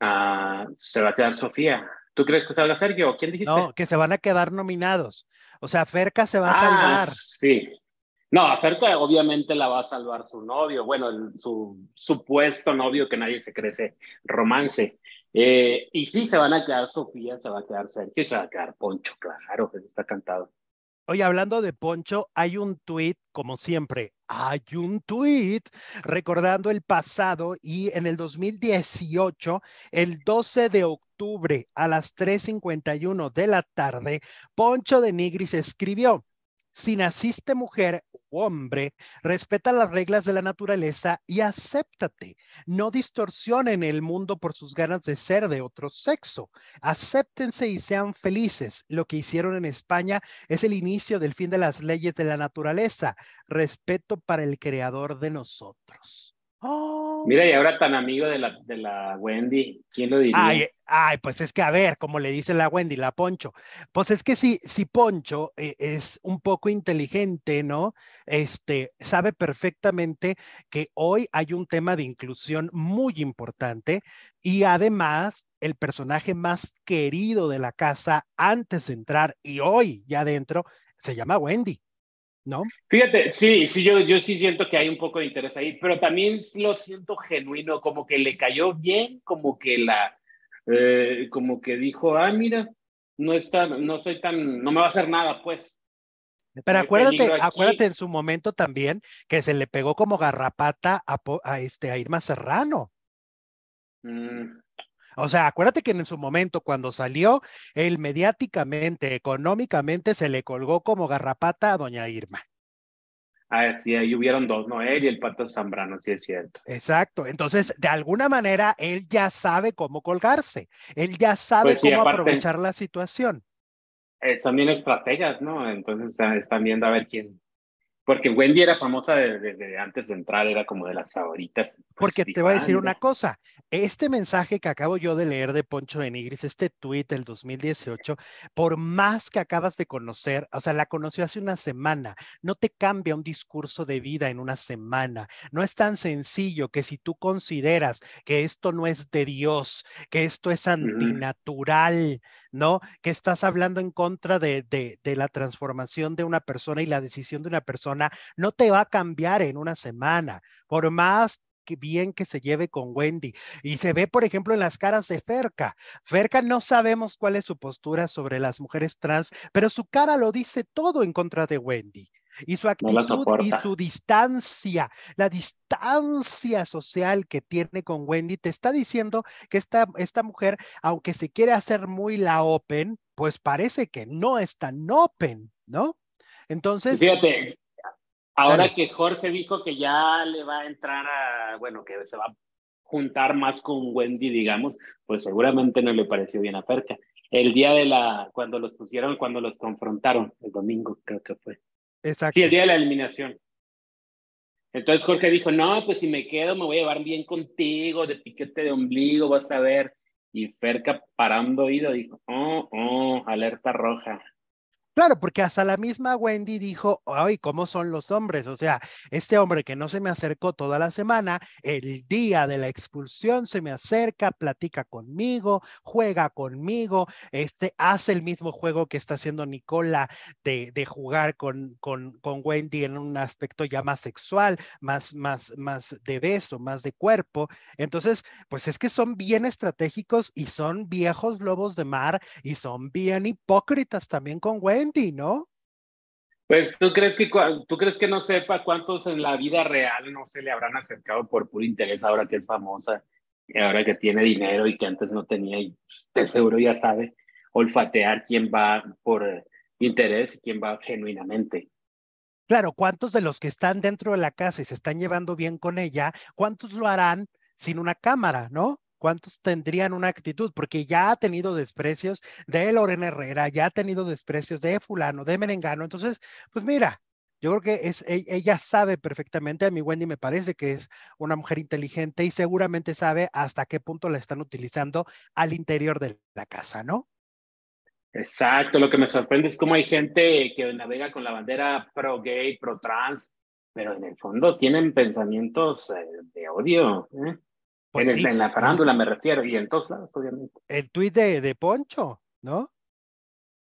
S2: Ah, se va a quedar Sofía. ¿Tú crees que salga Sergio? ¿Quién dijiste?
S1: No, que se van a quedar nominados. O sea, Ferca se va a ah, salvar.
S2: Sí. No, a Ferca obviamente la va a salvar su novio, bueno, su supuesto novio que nadie se crece romance. Eh, y sí, se van a quedar Sofía, se va a quedar Sergio y se va a quedar Poncho, claro, que está cantado.
S1: Oye, hablando de Poncho, hay un tuit, como siempre, hay un tuit recordando el pasado y en el 2018, el 12 de octubre a las 3.51 de la tarde, Poncho de Nigris escribió, si naciste mujer u hombre, respeta las reglas de la naturaleza y acéptate. No distorsionen el mundo por sus ganas de ser de otro sexo. Acéptense y sean felices. Lo que hicieron en España es el inicio del fin de las leyes de la naturaleza. Respeto para el creador de nosotros.
S2: ¡Oh! Mira, y ahora tan amigo de la, de la Wendy, ¿quién lo diría?
S1: Ay, ay, pues es que a ver, como le dice la Wendy, la Poncho, pues es que si, si Poncho eh, es un poco inteligente, ¿no? Este, sabe perfectamente que hoy hay un tema de inclusión muy importante y además el personaje más querido de la casa antes de entrar y hoy ya dentro se llama Wendy. ¿No?
S2: Fíjate, sí, sí, yo, yo sí siento que hay un poco de interés ahí, pero también lo siento genuino, como que le cayó bien, como que la, eh, como que dijo, ah, mira, no está, no soy tan, no me va a hacer nada, pues.
S1: Pero acuérdate, acuérdate en su momento también que se le pegó como garrapata a, a este, a Irma Serrano. Mm. O sea, acuérdate que en su momento, cuando salió, él mediáticamente, económicamente, se le colgó como garrapata a doña Irma.
S2: Ah, sí, ahí hubieron dos, ¿no? Él y el Pato Zambrano, sí es cierto.
S1: Exacto. Entonces, de alguna manera, él ya sabe cómo colgarse. Él ya sabe pues cómo aprovechar la situación.
S2: Eh, son bien estrategas, ¿no? Entonces están viendo a ver quién, porque Wendy era famosa desde, antes de entrar, era como de las favoritas.
S1: Pues, Porque te voy a decir una cosa, este mensaje que acabo yo de leer de Poncho de Nigris, este tweet del 2018, por más que acabas de conocer, o sea, la conoció hace una semana, no te cambia un discurso de vida en una semana. No es tan sencillo que si tú consideras que esto no es de Dios, que esto es antinatural, ¿no? Que estás hablando en contra de, de, la transformación de una persona y la decisión de una persona, no te va a cambiar en una semana, por más que bien que se lleve con Wendy. Y se ve, por ejemplo, en las caras de Ferca. Ferca no sabemos cuál es su postura sobre las mujeres trans, pero su cara lo dice todo en contra de Wendy y su actitud y su distancia, la distancia social que tiene con Wendy, te está diciendo que esta, esta mujer, aunque se quiere hacer muy la open, pues parece que no es tan open, ¿no? Entonces...
S2: Fíjate, ahora que Jorge dijo que ya le va a entrar a, bueno, que se va a juntar más con Wendy, digamos, pues seguramente no le pareció bien a Ferca. El día de la, cuando los pusieron, cuando los confrontaron, el domingo creo que fue.
S1: Exacto.
S2: Sí, el día de la eliminación. Entonces Jorge dijo, no, pues si me quedo me voy a llevar bien contigo, de piquete de ombligo, vas a ver. Y Ferca parando oído dijo, oh, oh, alerta roja.
S1: Claro, porque hasta la misma Wendy dijo, ay, ¿cómo son los hombres? O sea, este hombre que no se me acercó toda la semana, el día de la expulsión se me acerca, platica conmigo, juega conmigo, este, hace el mismo juego que está haciendo Nicola de, de jugar con, con, con, Wendy en un aspecto ya más sexual, más, más, más de beso, más de cuerpo. Entonces, pues es que son bien estratégicos y son viejos lobos de mar y son bien hipócritas también con Wendy. ¿No?
S2: Pues tú crees que tú crees que no sepa cuántos en la vida real no se le habrán acercado por puro interés ahora que es famosa, y ahora que tiene dinero y que antes no tenía y de seguro ya sabe olfatear quién va por interés y quién va genuinamente.
S1: Claro, ¿cuántos de los que están dentro de la casa y se están llevando bien con ella, cuántos lo harán sin una cámara, ¿no? ¿Cuántos tendrían una actitud? Porque ya ha tenido desprecios de Lorena Herrera, ya ha tenido desprecios de fulano, de Merengano. Entonces, pues mira, yo creo que es, e, ella sabe perfectamente, a mi Wendy me parece que es una mujer inteligente y seguramente sabe hasta qué punto la están utilizando al interior de la casa, ¿no?
S2: Exacto, lo que me sorprende es cómo hay gente que navega con la bandera pro gay, pro trans, pero en el fondo tienen pensamientos eh, de odio. ¿eh? Pues en, la farándula me refiero, y en todos lados, obviamente.
S1: El tuit de, de Poncho, ¿no?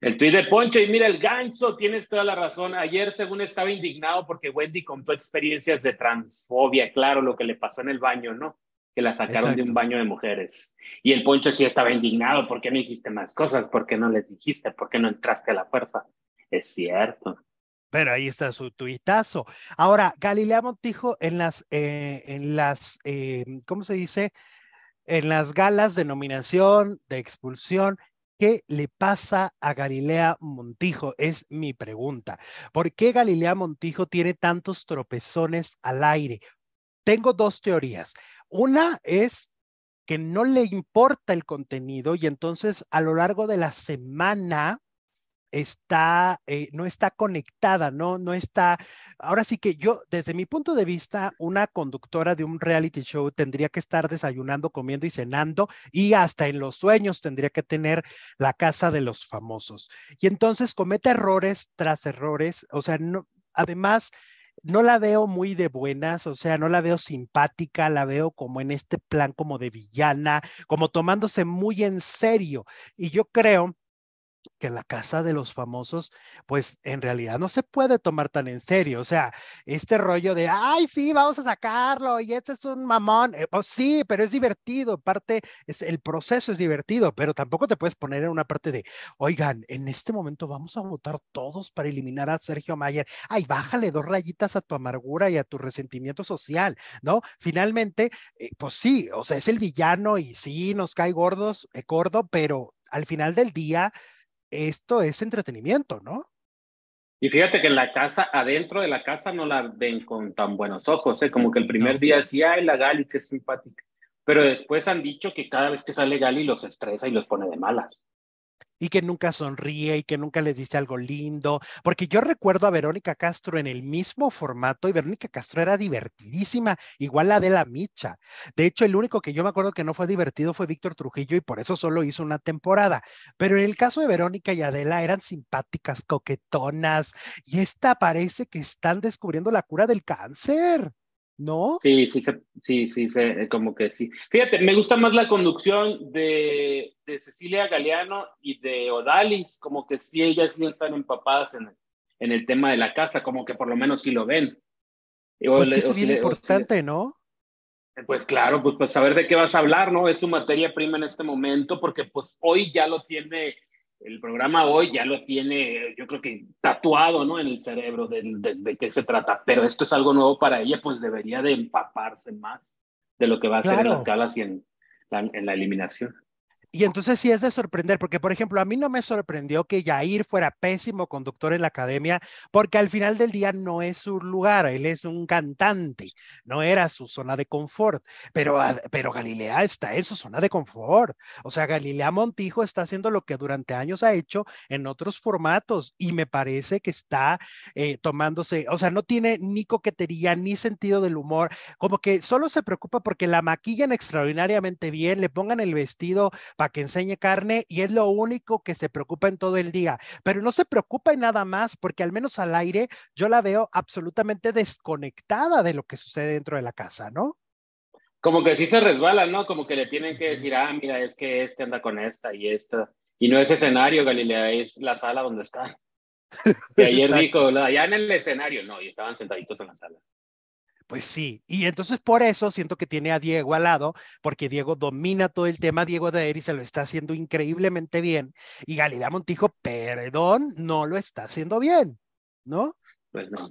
S2: El tuit de Poncho, y mira, el ganso, tienes toda la razón. Ayer, según estaba indignado porque Wendy contó experiencias de transfobia, claro, lo que le pasó en el baño, ¿no? Que la sacaron de un baño de mujeres. Y el Poncho sí estaba indignado, ¿por qué no hiciste más cosas? ¿Por qué no les dijiste? ¿Por qué no entraste a la fuerza? Es cierto.
S1: Pero ahí está su tuitazo. Ahora, Galilea Montijo en las, eh, en las, eh, ¿cómo se dice? En las galas de nominación, de expulsión, ¿qué le pasa a Galilea Montijo? Es mi pregunta. ¿Por qué Galilea Montijo tiene tantos tropezones al aire? Tengo dos teorías. Una es que no le importa el contenido y entonces a lo largo de la semana está, eh, no está conectada, ¿no? No está, ahora sí que yo, desde mi punto de vista, una conductora de un reality show tendría que estar desayunando, comiendo y cenando y hasta en los sueños tendría que tener la casa de los famosos. Y entonces comete errores tras errores, o sea, no, además... No la veo muy de buenas, o sea, no la veo simpática, la veo como en este plan como de villana, como tomándose muy en serio. Y yo creo que la casa de los famosos, pues en realidad no se puede tomar tan en serio. O sea, este rollo de, ay, sí, vamos a sacarlo y este es un mamón. Eh, pues sí, pero es divertido. Parte, es, el proceso es divertido, pero tampoco te puedes poner en una parte de, oigan, en este momento vamos a votar todos para eliminar a Sergio Mayer. Ay, bájale dos rayitas a tu amargura y a tu resentimiento social, ¿no? Finalmente, eh, pues sí, o sea, es el villano y sí, nos cae gordos, eh, gordo, pero al final del día esto es entretenimiento, ¿no?
S2: Y fíjate que en la casa, adentro de la casa, no la ven con tan buenos ojos, ¿eh? Como que el primer día decía, ay, la Gali, qué simpática. Pero después han dicho que cada vez que sale Gali los estresa y los pone de malas
S1: y que nunca sonríe y que nunca les dice algo lindo, porque yo recuerdo a Verónica Castro en el mismo formato y Verónica Castro era divertidísima, igual la de la Micha. De hecho, el único que yo me acuerdo que no fue divertido fue Víctor Trujillo y por eso solo hizo una temporada. Pero en el caso de Verónica y Adela eran simpáticas, coquetonas y esta parece que están descubriendo la cura del cáncer. ¿No?
S2: Sí, sí, sí, sí, como que sí. Fíjate, me gusta más la conducción de, de, Cecilia Galeano y de Odalis, como que sí, ellas sí están empapadas en, en el tema de la casa, como que por lo menos sí lo ven.
S1: Pues que es bien importante, ¿no?
S2: Pues claro, pues, pues saber de qué vas a hablar, ¿no? Es su materia prima en este momento, porque pues hoy ya lo tiene el programa hoy ya lo tiene, yo creo que tatuado, ¿no? En el cerebro de, de, qué se trata, pero esto es algo nuevo para ella, pues debería de empaparse más de lo que va a hacer en las galas y en en la eliminación.
S1: Y entonces sí es de sorprender, porque por ejemplo, a mí no me sorprendió que Jair fuera pésimo conductor en la academia, porque al final del día no es su lugar, él es un cantante, no era su zona de confort, pero, pero Galilea está en su zona de confort. O sea, Galilea Montijo está haciendo lo que durante años ha hecho en otros formatos y me parece que está eh, tomándose, o sea, no tiene ni coquetería ni sentido del humor, como que solo se preocupa porque la maquillan extraordinariamente bien, le pongan el vestido para que enseñe carne y es lo único que se preocupa en todo el día. Pero no se preocupa en nada más porque al menos al aire yo la veo absolutamente desconectada de lo que sucede dentro de la casa, ¿no?
S2: Como que sí se resbala, ¿no? Como que le tienen que decir, ah, mira, es que este anda con esta y esta. Y no es escenario, Galilea, es la sala donde está. *laughs* Y ayer dijo, allá en el escenario, no, y estaban sentaditos en la sala.
S1: Pues sí, y entonces por eso siento que tiene a Diego al lado, porque Diego domina todo el tema, Diego de y se lo está haciendo increíblemente bien, y Galilea Montijo, perdón, no lo está haciendo bien, ¿no?
S2: Pues no.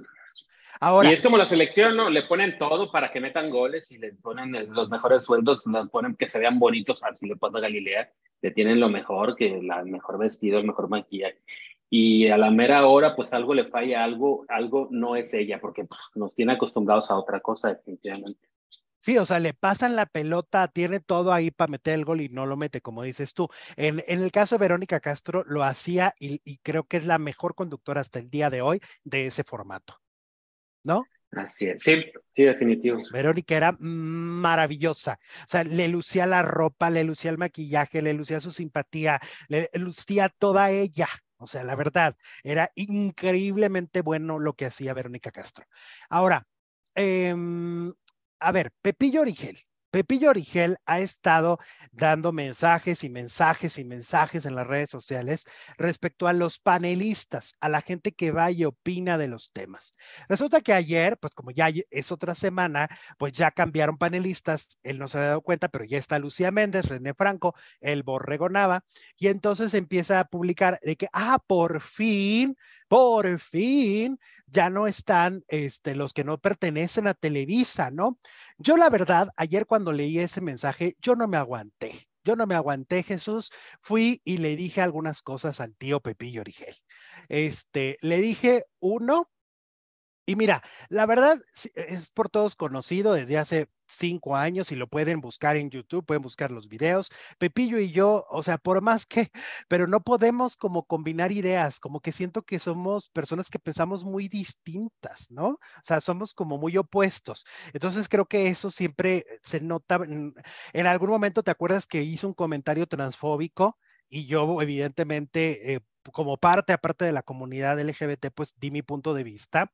S2: Ahora, y es como la selección, ¿no? Le ponen todo para que metan goles y le ponen los mejores sueldos, los ponen que se vean bonitos, así le pasa a Galilea, le tienen lo mejor, que la mejor vestido, el mejor maquillaje y a la mera hora pues algo le falla, algo, algo no es ella, porque pues, nos tiene acostumbrados a otra cosa definitivamente.
S1: Sí, o sea, le pasan la pelota, tiene todo ahí para meter el gol y no lo mete, como dices tú. En, en el caso de Verónica Castro, lo hacía y, y, creo que es la mejor conductora hasta el día de hoy de ese formato, ¿no?
S2: Así es, sí, sí, definitivo.
S1: Verónica era maravillosa, o sea, le lucía la ropa, le lucía el maquillaje, le lucía su simpatía, le lucía toda ella, o sea, la verdad, era increíblemente bueno lo que hacía Verónica Castro. Ahora, em, a ver, Pepillo Origel. Pepillo Origel ha estado dando mensajes y mensajes y mensajes en las redes sociales respecto a los panelistas, a la gente que va y opina de los temas. Resulta que ayer, pues como ya es otra semana, pues ya cambiaron panelistas, él no se había dado cuenta, pero ya está Lucía Méndez, René Franco, el Borrego Nava, y entonces empieza a publicar de que, ah, por fin por fin ya no están este, los que no pertenecen a Televisa, ¿no? Yo la verdad, ayer cuando leí ese mensaje, yo no me aguanté. Yo no me aguanté, Jesús. Fui y le dije algunas cosas al tío Pepillo Origel. Este, le dije, uno, y mira, la verdad es por todos conocido desde hace cinco años y lo pueden buscar en YouTube, pueden buscar los videos. Pepillo y yo, o sea, por más que, *laughs* pero no podemos como combinar ideas, como que siento que somos personas que pensamos muy distintas, ¿no? O sea, somos como muy opuestos. Entonces creo que eso siempre se nota. En, algún momento te acuerdas que hizo un comentario transfóbico y yo evidentemente... Eh, como parte, aparte de la comunidad LGBT, pues di mi punto de vista.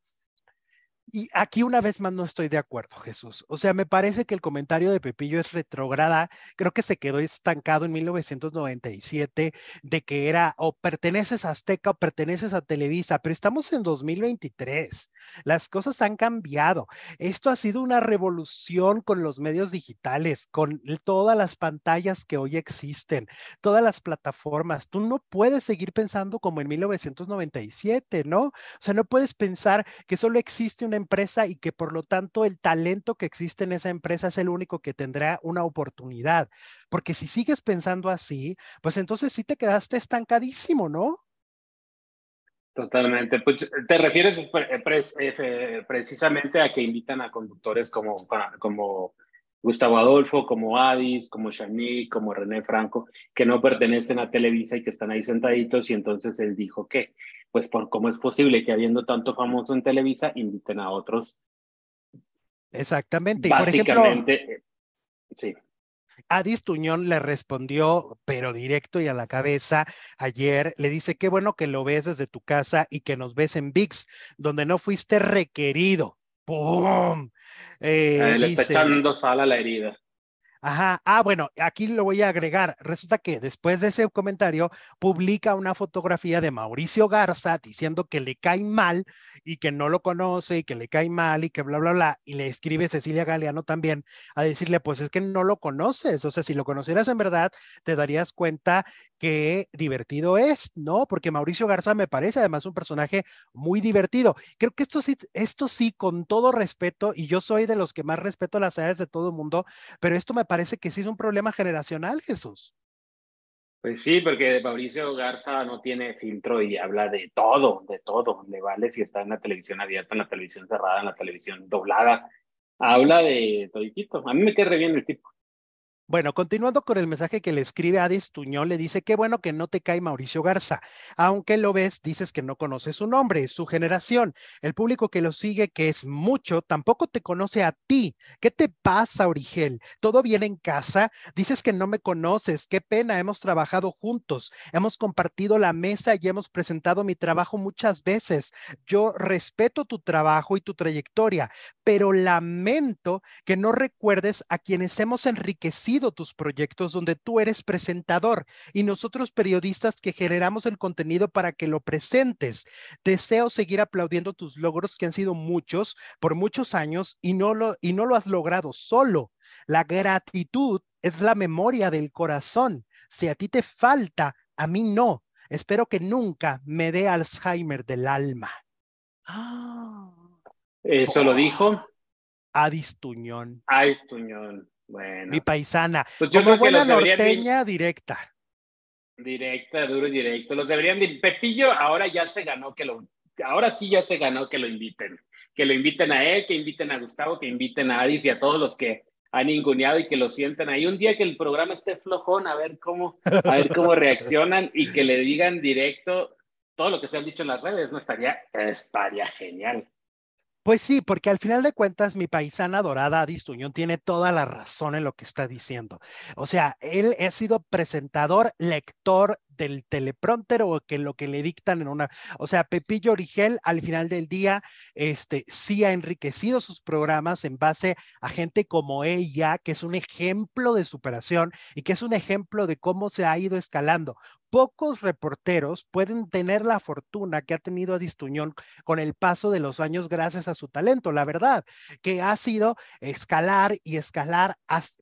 S1: Y aquí una vez más no estoy de acuerdo, Jesús. O sea, me parece que el comentario de Pepillo es retrograda. Creo que se quedó estancado en 1997 de que era o perteneces a Azteca o perteneces a Televisa, pero estamos en 2023. Las cosas han cambiado. Esto ha sido una revolución con los medios digitales, con todas las pantallas que hoy existen, todas las plataformas. Tú no puedes seguir pensando como en 1997, ¿no? O sea, no puedes pensar que solo existe una empresa y que por lo tanto el talento que existe en esa empresa es el único que tendrá una oportunidad. Porque si sigues pensando así, pues entonces sí te quedaste estancadísimo, ¿no?
S2: Totalmente. Pues te refieres eh, precisamente a que invitan a conductores como, como Gustavo Adolfo, como Adis, como Shani, como René Franco, que no pertenecen a Televisa y que están ahí sentaditos y entonces él dijo que pues por cómo es posible que habiendo tanto famoso en Televisa, inviten a otros.
S1: Exactamente.
S2: Y por ejemplo, eh, sí.
S1: Adis Tuñón le respondió, pero directo y a la cabeza, ayer, le dice, qué bueno que lo ves desde tu casa y que nos ves en VIX, donde no fuiste requerido. ¡Pum!
S2: Eh, le está echando sal a la herida.
S1: Ajá. Ah, bueno, aquí lo voy a agregar. Resulta que después de ese comentario publica una fotografía de Mauricio Garza diciendo que le cae mal y que no lo conoce y que le cae mal y que bla, bla, bla. Y le escribe Cecilia Galeano también a decirle, pues es que no lo conoces. O sea, si lo conocieras en verdad, te darías cuenta qué divertido es, ¿no? Porque Mauricio Garza me parece además un personaje muy divertido. Creo que esto sí, esto sí, con todo respeto, y yo soy de los que más respeto las edades de todo el mundo, pero esto me parece que sí es un problema generacional, Jesús.
S2: Pues sí, porque Mauricio Garza no tiene filtro y habla de todo, de todo. Le vale si está en la televisión abierta, en la televisión cerrada, en la televisión doblada. Habla de toditito. A mí me queda re bien el tipo.
S1: Bueno, continuando con el mensaje que le escribe Adis Tuñón, le dice, qué bueno que no te cae Mauricio Garza. Aunque lo ves, dices que no conoces su nombre, su generación. El público que lo sigue, que es mucho, tampoco te conoce a ti. ¿Qué te pasa, Origel? ¿Todo bien en casa? Dices que no me conoces. Qué pena, hemos trabajado juntos. Hemos compartido la mesa y hemos presentado mi trabajo muchas veces. Yo respeto tu trabajo y tu trayectoria, pero lamento que no recuerdes a quienes hemos enriquecido tus proyectos donde tú eres presentador y nosotros periodistas que generamos el contenido para que lo presentes. Deseo seguir aplaudiendo tus logros que han sido muchos por muchos años y no lo, y no lo has logrado solo. La gratitud es la memoria del corazón. Si a ti te falta, a mí no. Espero que nunca me dé Alzheimer del alma.
S2: Eso lo dijo.
S1: Adis Tuñón.
S2: Bueno.
S1: Mi paisana. Pues yo Como buena norteña, directa.
S2: Directa, duro y directo. Los deberían de... Pepillo ahora ya se ganó que lo... Ahora sí ya se ganó que lo inviten. Que lo inviten a él, que inviten a Gustavo, que inviten a Adis y a todos los que han inguneado y que lo sienten ahí. Un día que el programa esté flojón, a ver cómo, a ver cómo *laughs* reaccionan y que le digan directo todo lo que se han dicho en las redes, ¿no? Estaría, estaría genial.
S1: Pues sí, porque al final de cuentas mi paisana dorada Adis Tuñón tiene toda la razón en lo que está diciendo. O sea, él ha sido presentador, lector del teleprompter o que lo que le dictan en una, o sea, Pepillo Origel al final del día, este, sí ha enriquecido sus programas en base a gente como ella, que es un ejemplo de superación y que es un ejemplo de cómo se ha ido escalando pocos reporteros pueden tener la fortuna que ha tenido Distuñón con el paso de los años gracias a su talento, la verdad, que ha sido escalar y escalar,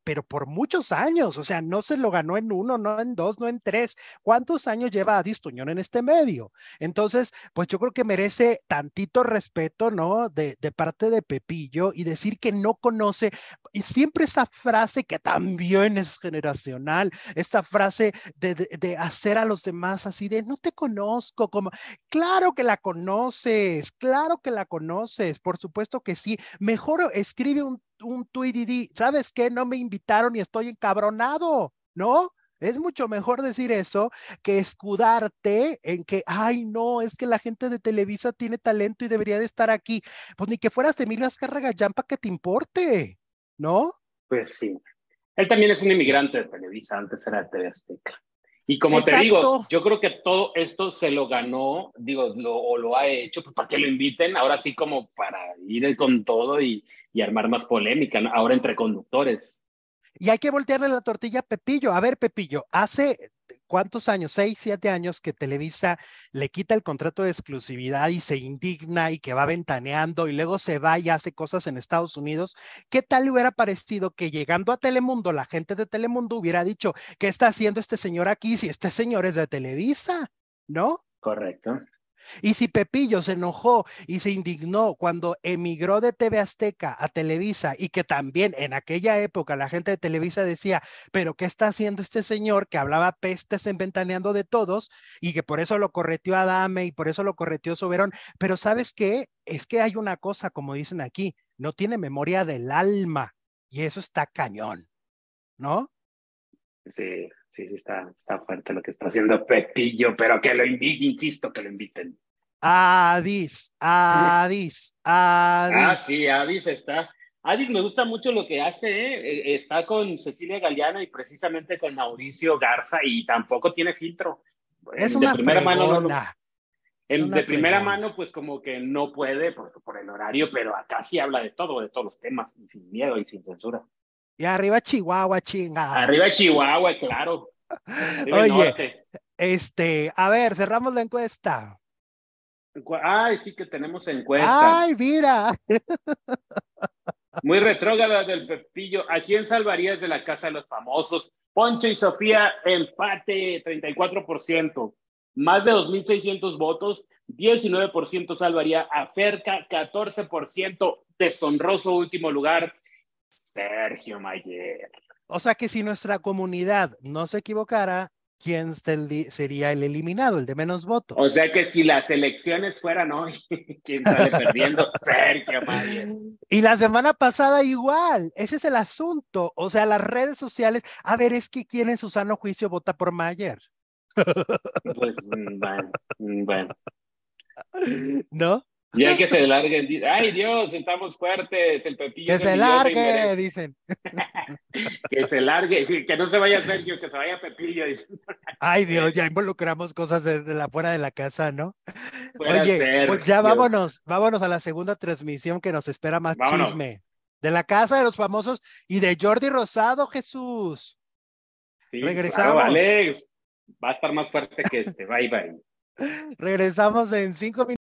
S1: pero por muchos años, o sea, no se lo ganó en uno, no en dos, no en tres. ¿Cuántos años lleva Distuñón en este medio? Entonces, pues yo creo que merece tantito respeto, ¿no? De, parte de Pepillo y decir que no conoce, y siempre esa frase que también es generacional, esta frase de, de, de hacer a los demás así de, no te conozco, como, claro que la conoces, claro que la conoces, por supuesto que sí. Mejor escribe un, un tweet y di, ¿sabes qué? No me invitaron y estoy encabronado, ¿no? Es mucho mejor decir eso que escudarte en que, ay, no, es que la gente de Televisa tiene talento y debería de estar aquí. Pues ni que fueras de Emilio Azcárraga para que te importe, ¿no?
S2: Pues sí. Él también es un inmigrante de Televisa, antes era de TV Azteca. Y como te digo, yo creo que todo esto se lo ganó, digo, lo, o lo ha hecho pues, para que lo inviten, ahora sí como para ir con todo y, y armar más polémica, ahora entre conductores.
S1: Y hay que voltearle la tortilla a Pepillo. A ver, Pepillo, hace cuántos años, seis, siete años que Televisa le quita el contrato de exclusividad y se indigna y que va ventaneando y luego se va y hace cosas en Estados Unidos. ¿Qué tal le hubiera parecido que llegando a Telemundo, la gente de Telemundo hubiera dicho, ¿qué está haciendo este señor aquí si este señor es de Televisa? ¿No?
S2: Correcto.
S1: Y si Pepillo se enojó y se indignó cuando emigró de TV Azteca a Televisa y que también en aquella época la gente de Televisa decía, pero ¿qué está haciendo este señor que hablaba pestes en ventaneando de todos y que por eso lo correteó Adame y por eso lo correteó Soberón? Pero ¿sabes qué? Es que hay una cosa, como dicen aquí, no tiene memoria del alma y eso está cañón, ¿no?
S2: Sí, sí, sí, está, está fuerte lo que está haciendo Pepillo, pero que lo inviten, insisto, que lo inviten.
S1: Adis, Adis, Adis.
S2: Ah, sí, Adis está. Adis me gusta mucho lo que hace, ¿eh? E, está con Cecilia Galeano y precisamente con Mauricio Garza y tampoco tiene filtro.
S1: Es una de primera mano no,
S2: en, de primera mano, pues como que no puede por, por el horario, pero acá sí habla de todo, de todos los temas, sin miedo y sin censura.
S1: Y arriba Chihuahua, chinga.
S2: Arriba Chihuahua, claro.
S1: Oye, este, a ver, cerramos la encuesta.
S2: Ay, sí que tenemos encuesta.
S1: Ay, mira. *laughs*
S2: Muy retrógrada del Pepillo. ¿A quién salvarías de la casa de los famosos? Poncho y Sofía, empate, 34%. Más de 2.600 votos, 19% salvaría a Ferca, 14%, deshonroso último lugar, Sergio Mayer.
S1: O sea que si nuestra comunidad no se equivocara, quién sería el eliminado, el de menos votos.
S2: O sea que si las elecciones fueran hoy, *laughs* ¿quién sale perdiendo? *laughs* Sergio Mayer.
S1: Y la semana pasada igual, ese es el asunto. O sea, las redes sociales, a ver, es que quién en su sano juicio vota por Mayer.
S2: Pues mm, bueno, mm, bueno. *laughs*
S1: ¿No?
S2: Ya que se larguen, ay Dios, estamos fuertes, el Pepillo.
S1: Que se largue, dicen. *laughs*
S2: que se largue, que no se vaya Sergio, que se vaya Pepillo.
S1: Ay Dios, *laughs* ya involucramos cosas de, la fuera de la casa, ¿no? Oye, pues ya vámonos, vámonos a la segunda transmisión que nos espera más chisme. De la casa de los famosos y de Jordi Rosado, Jesús. Regresamos.
S2: Alex, va a estar más fuerte que este. Bye bye. *laughs*
S1: Regresamos en cinco minutos.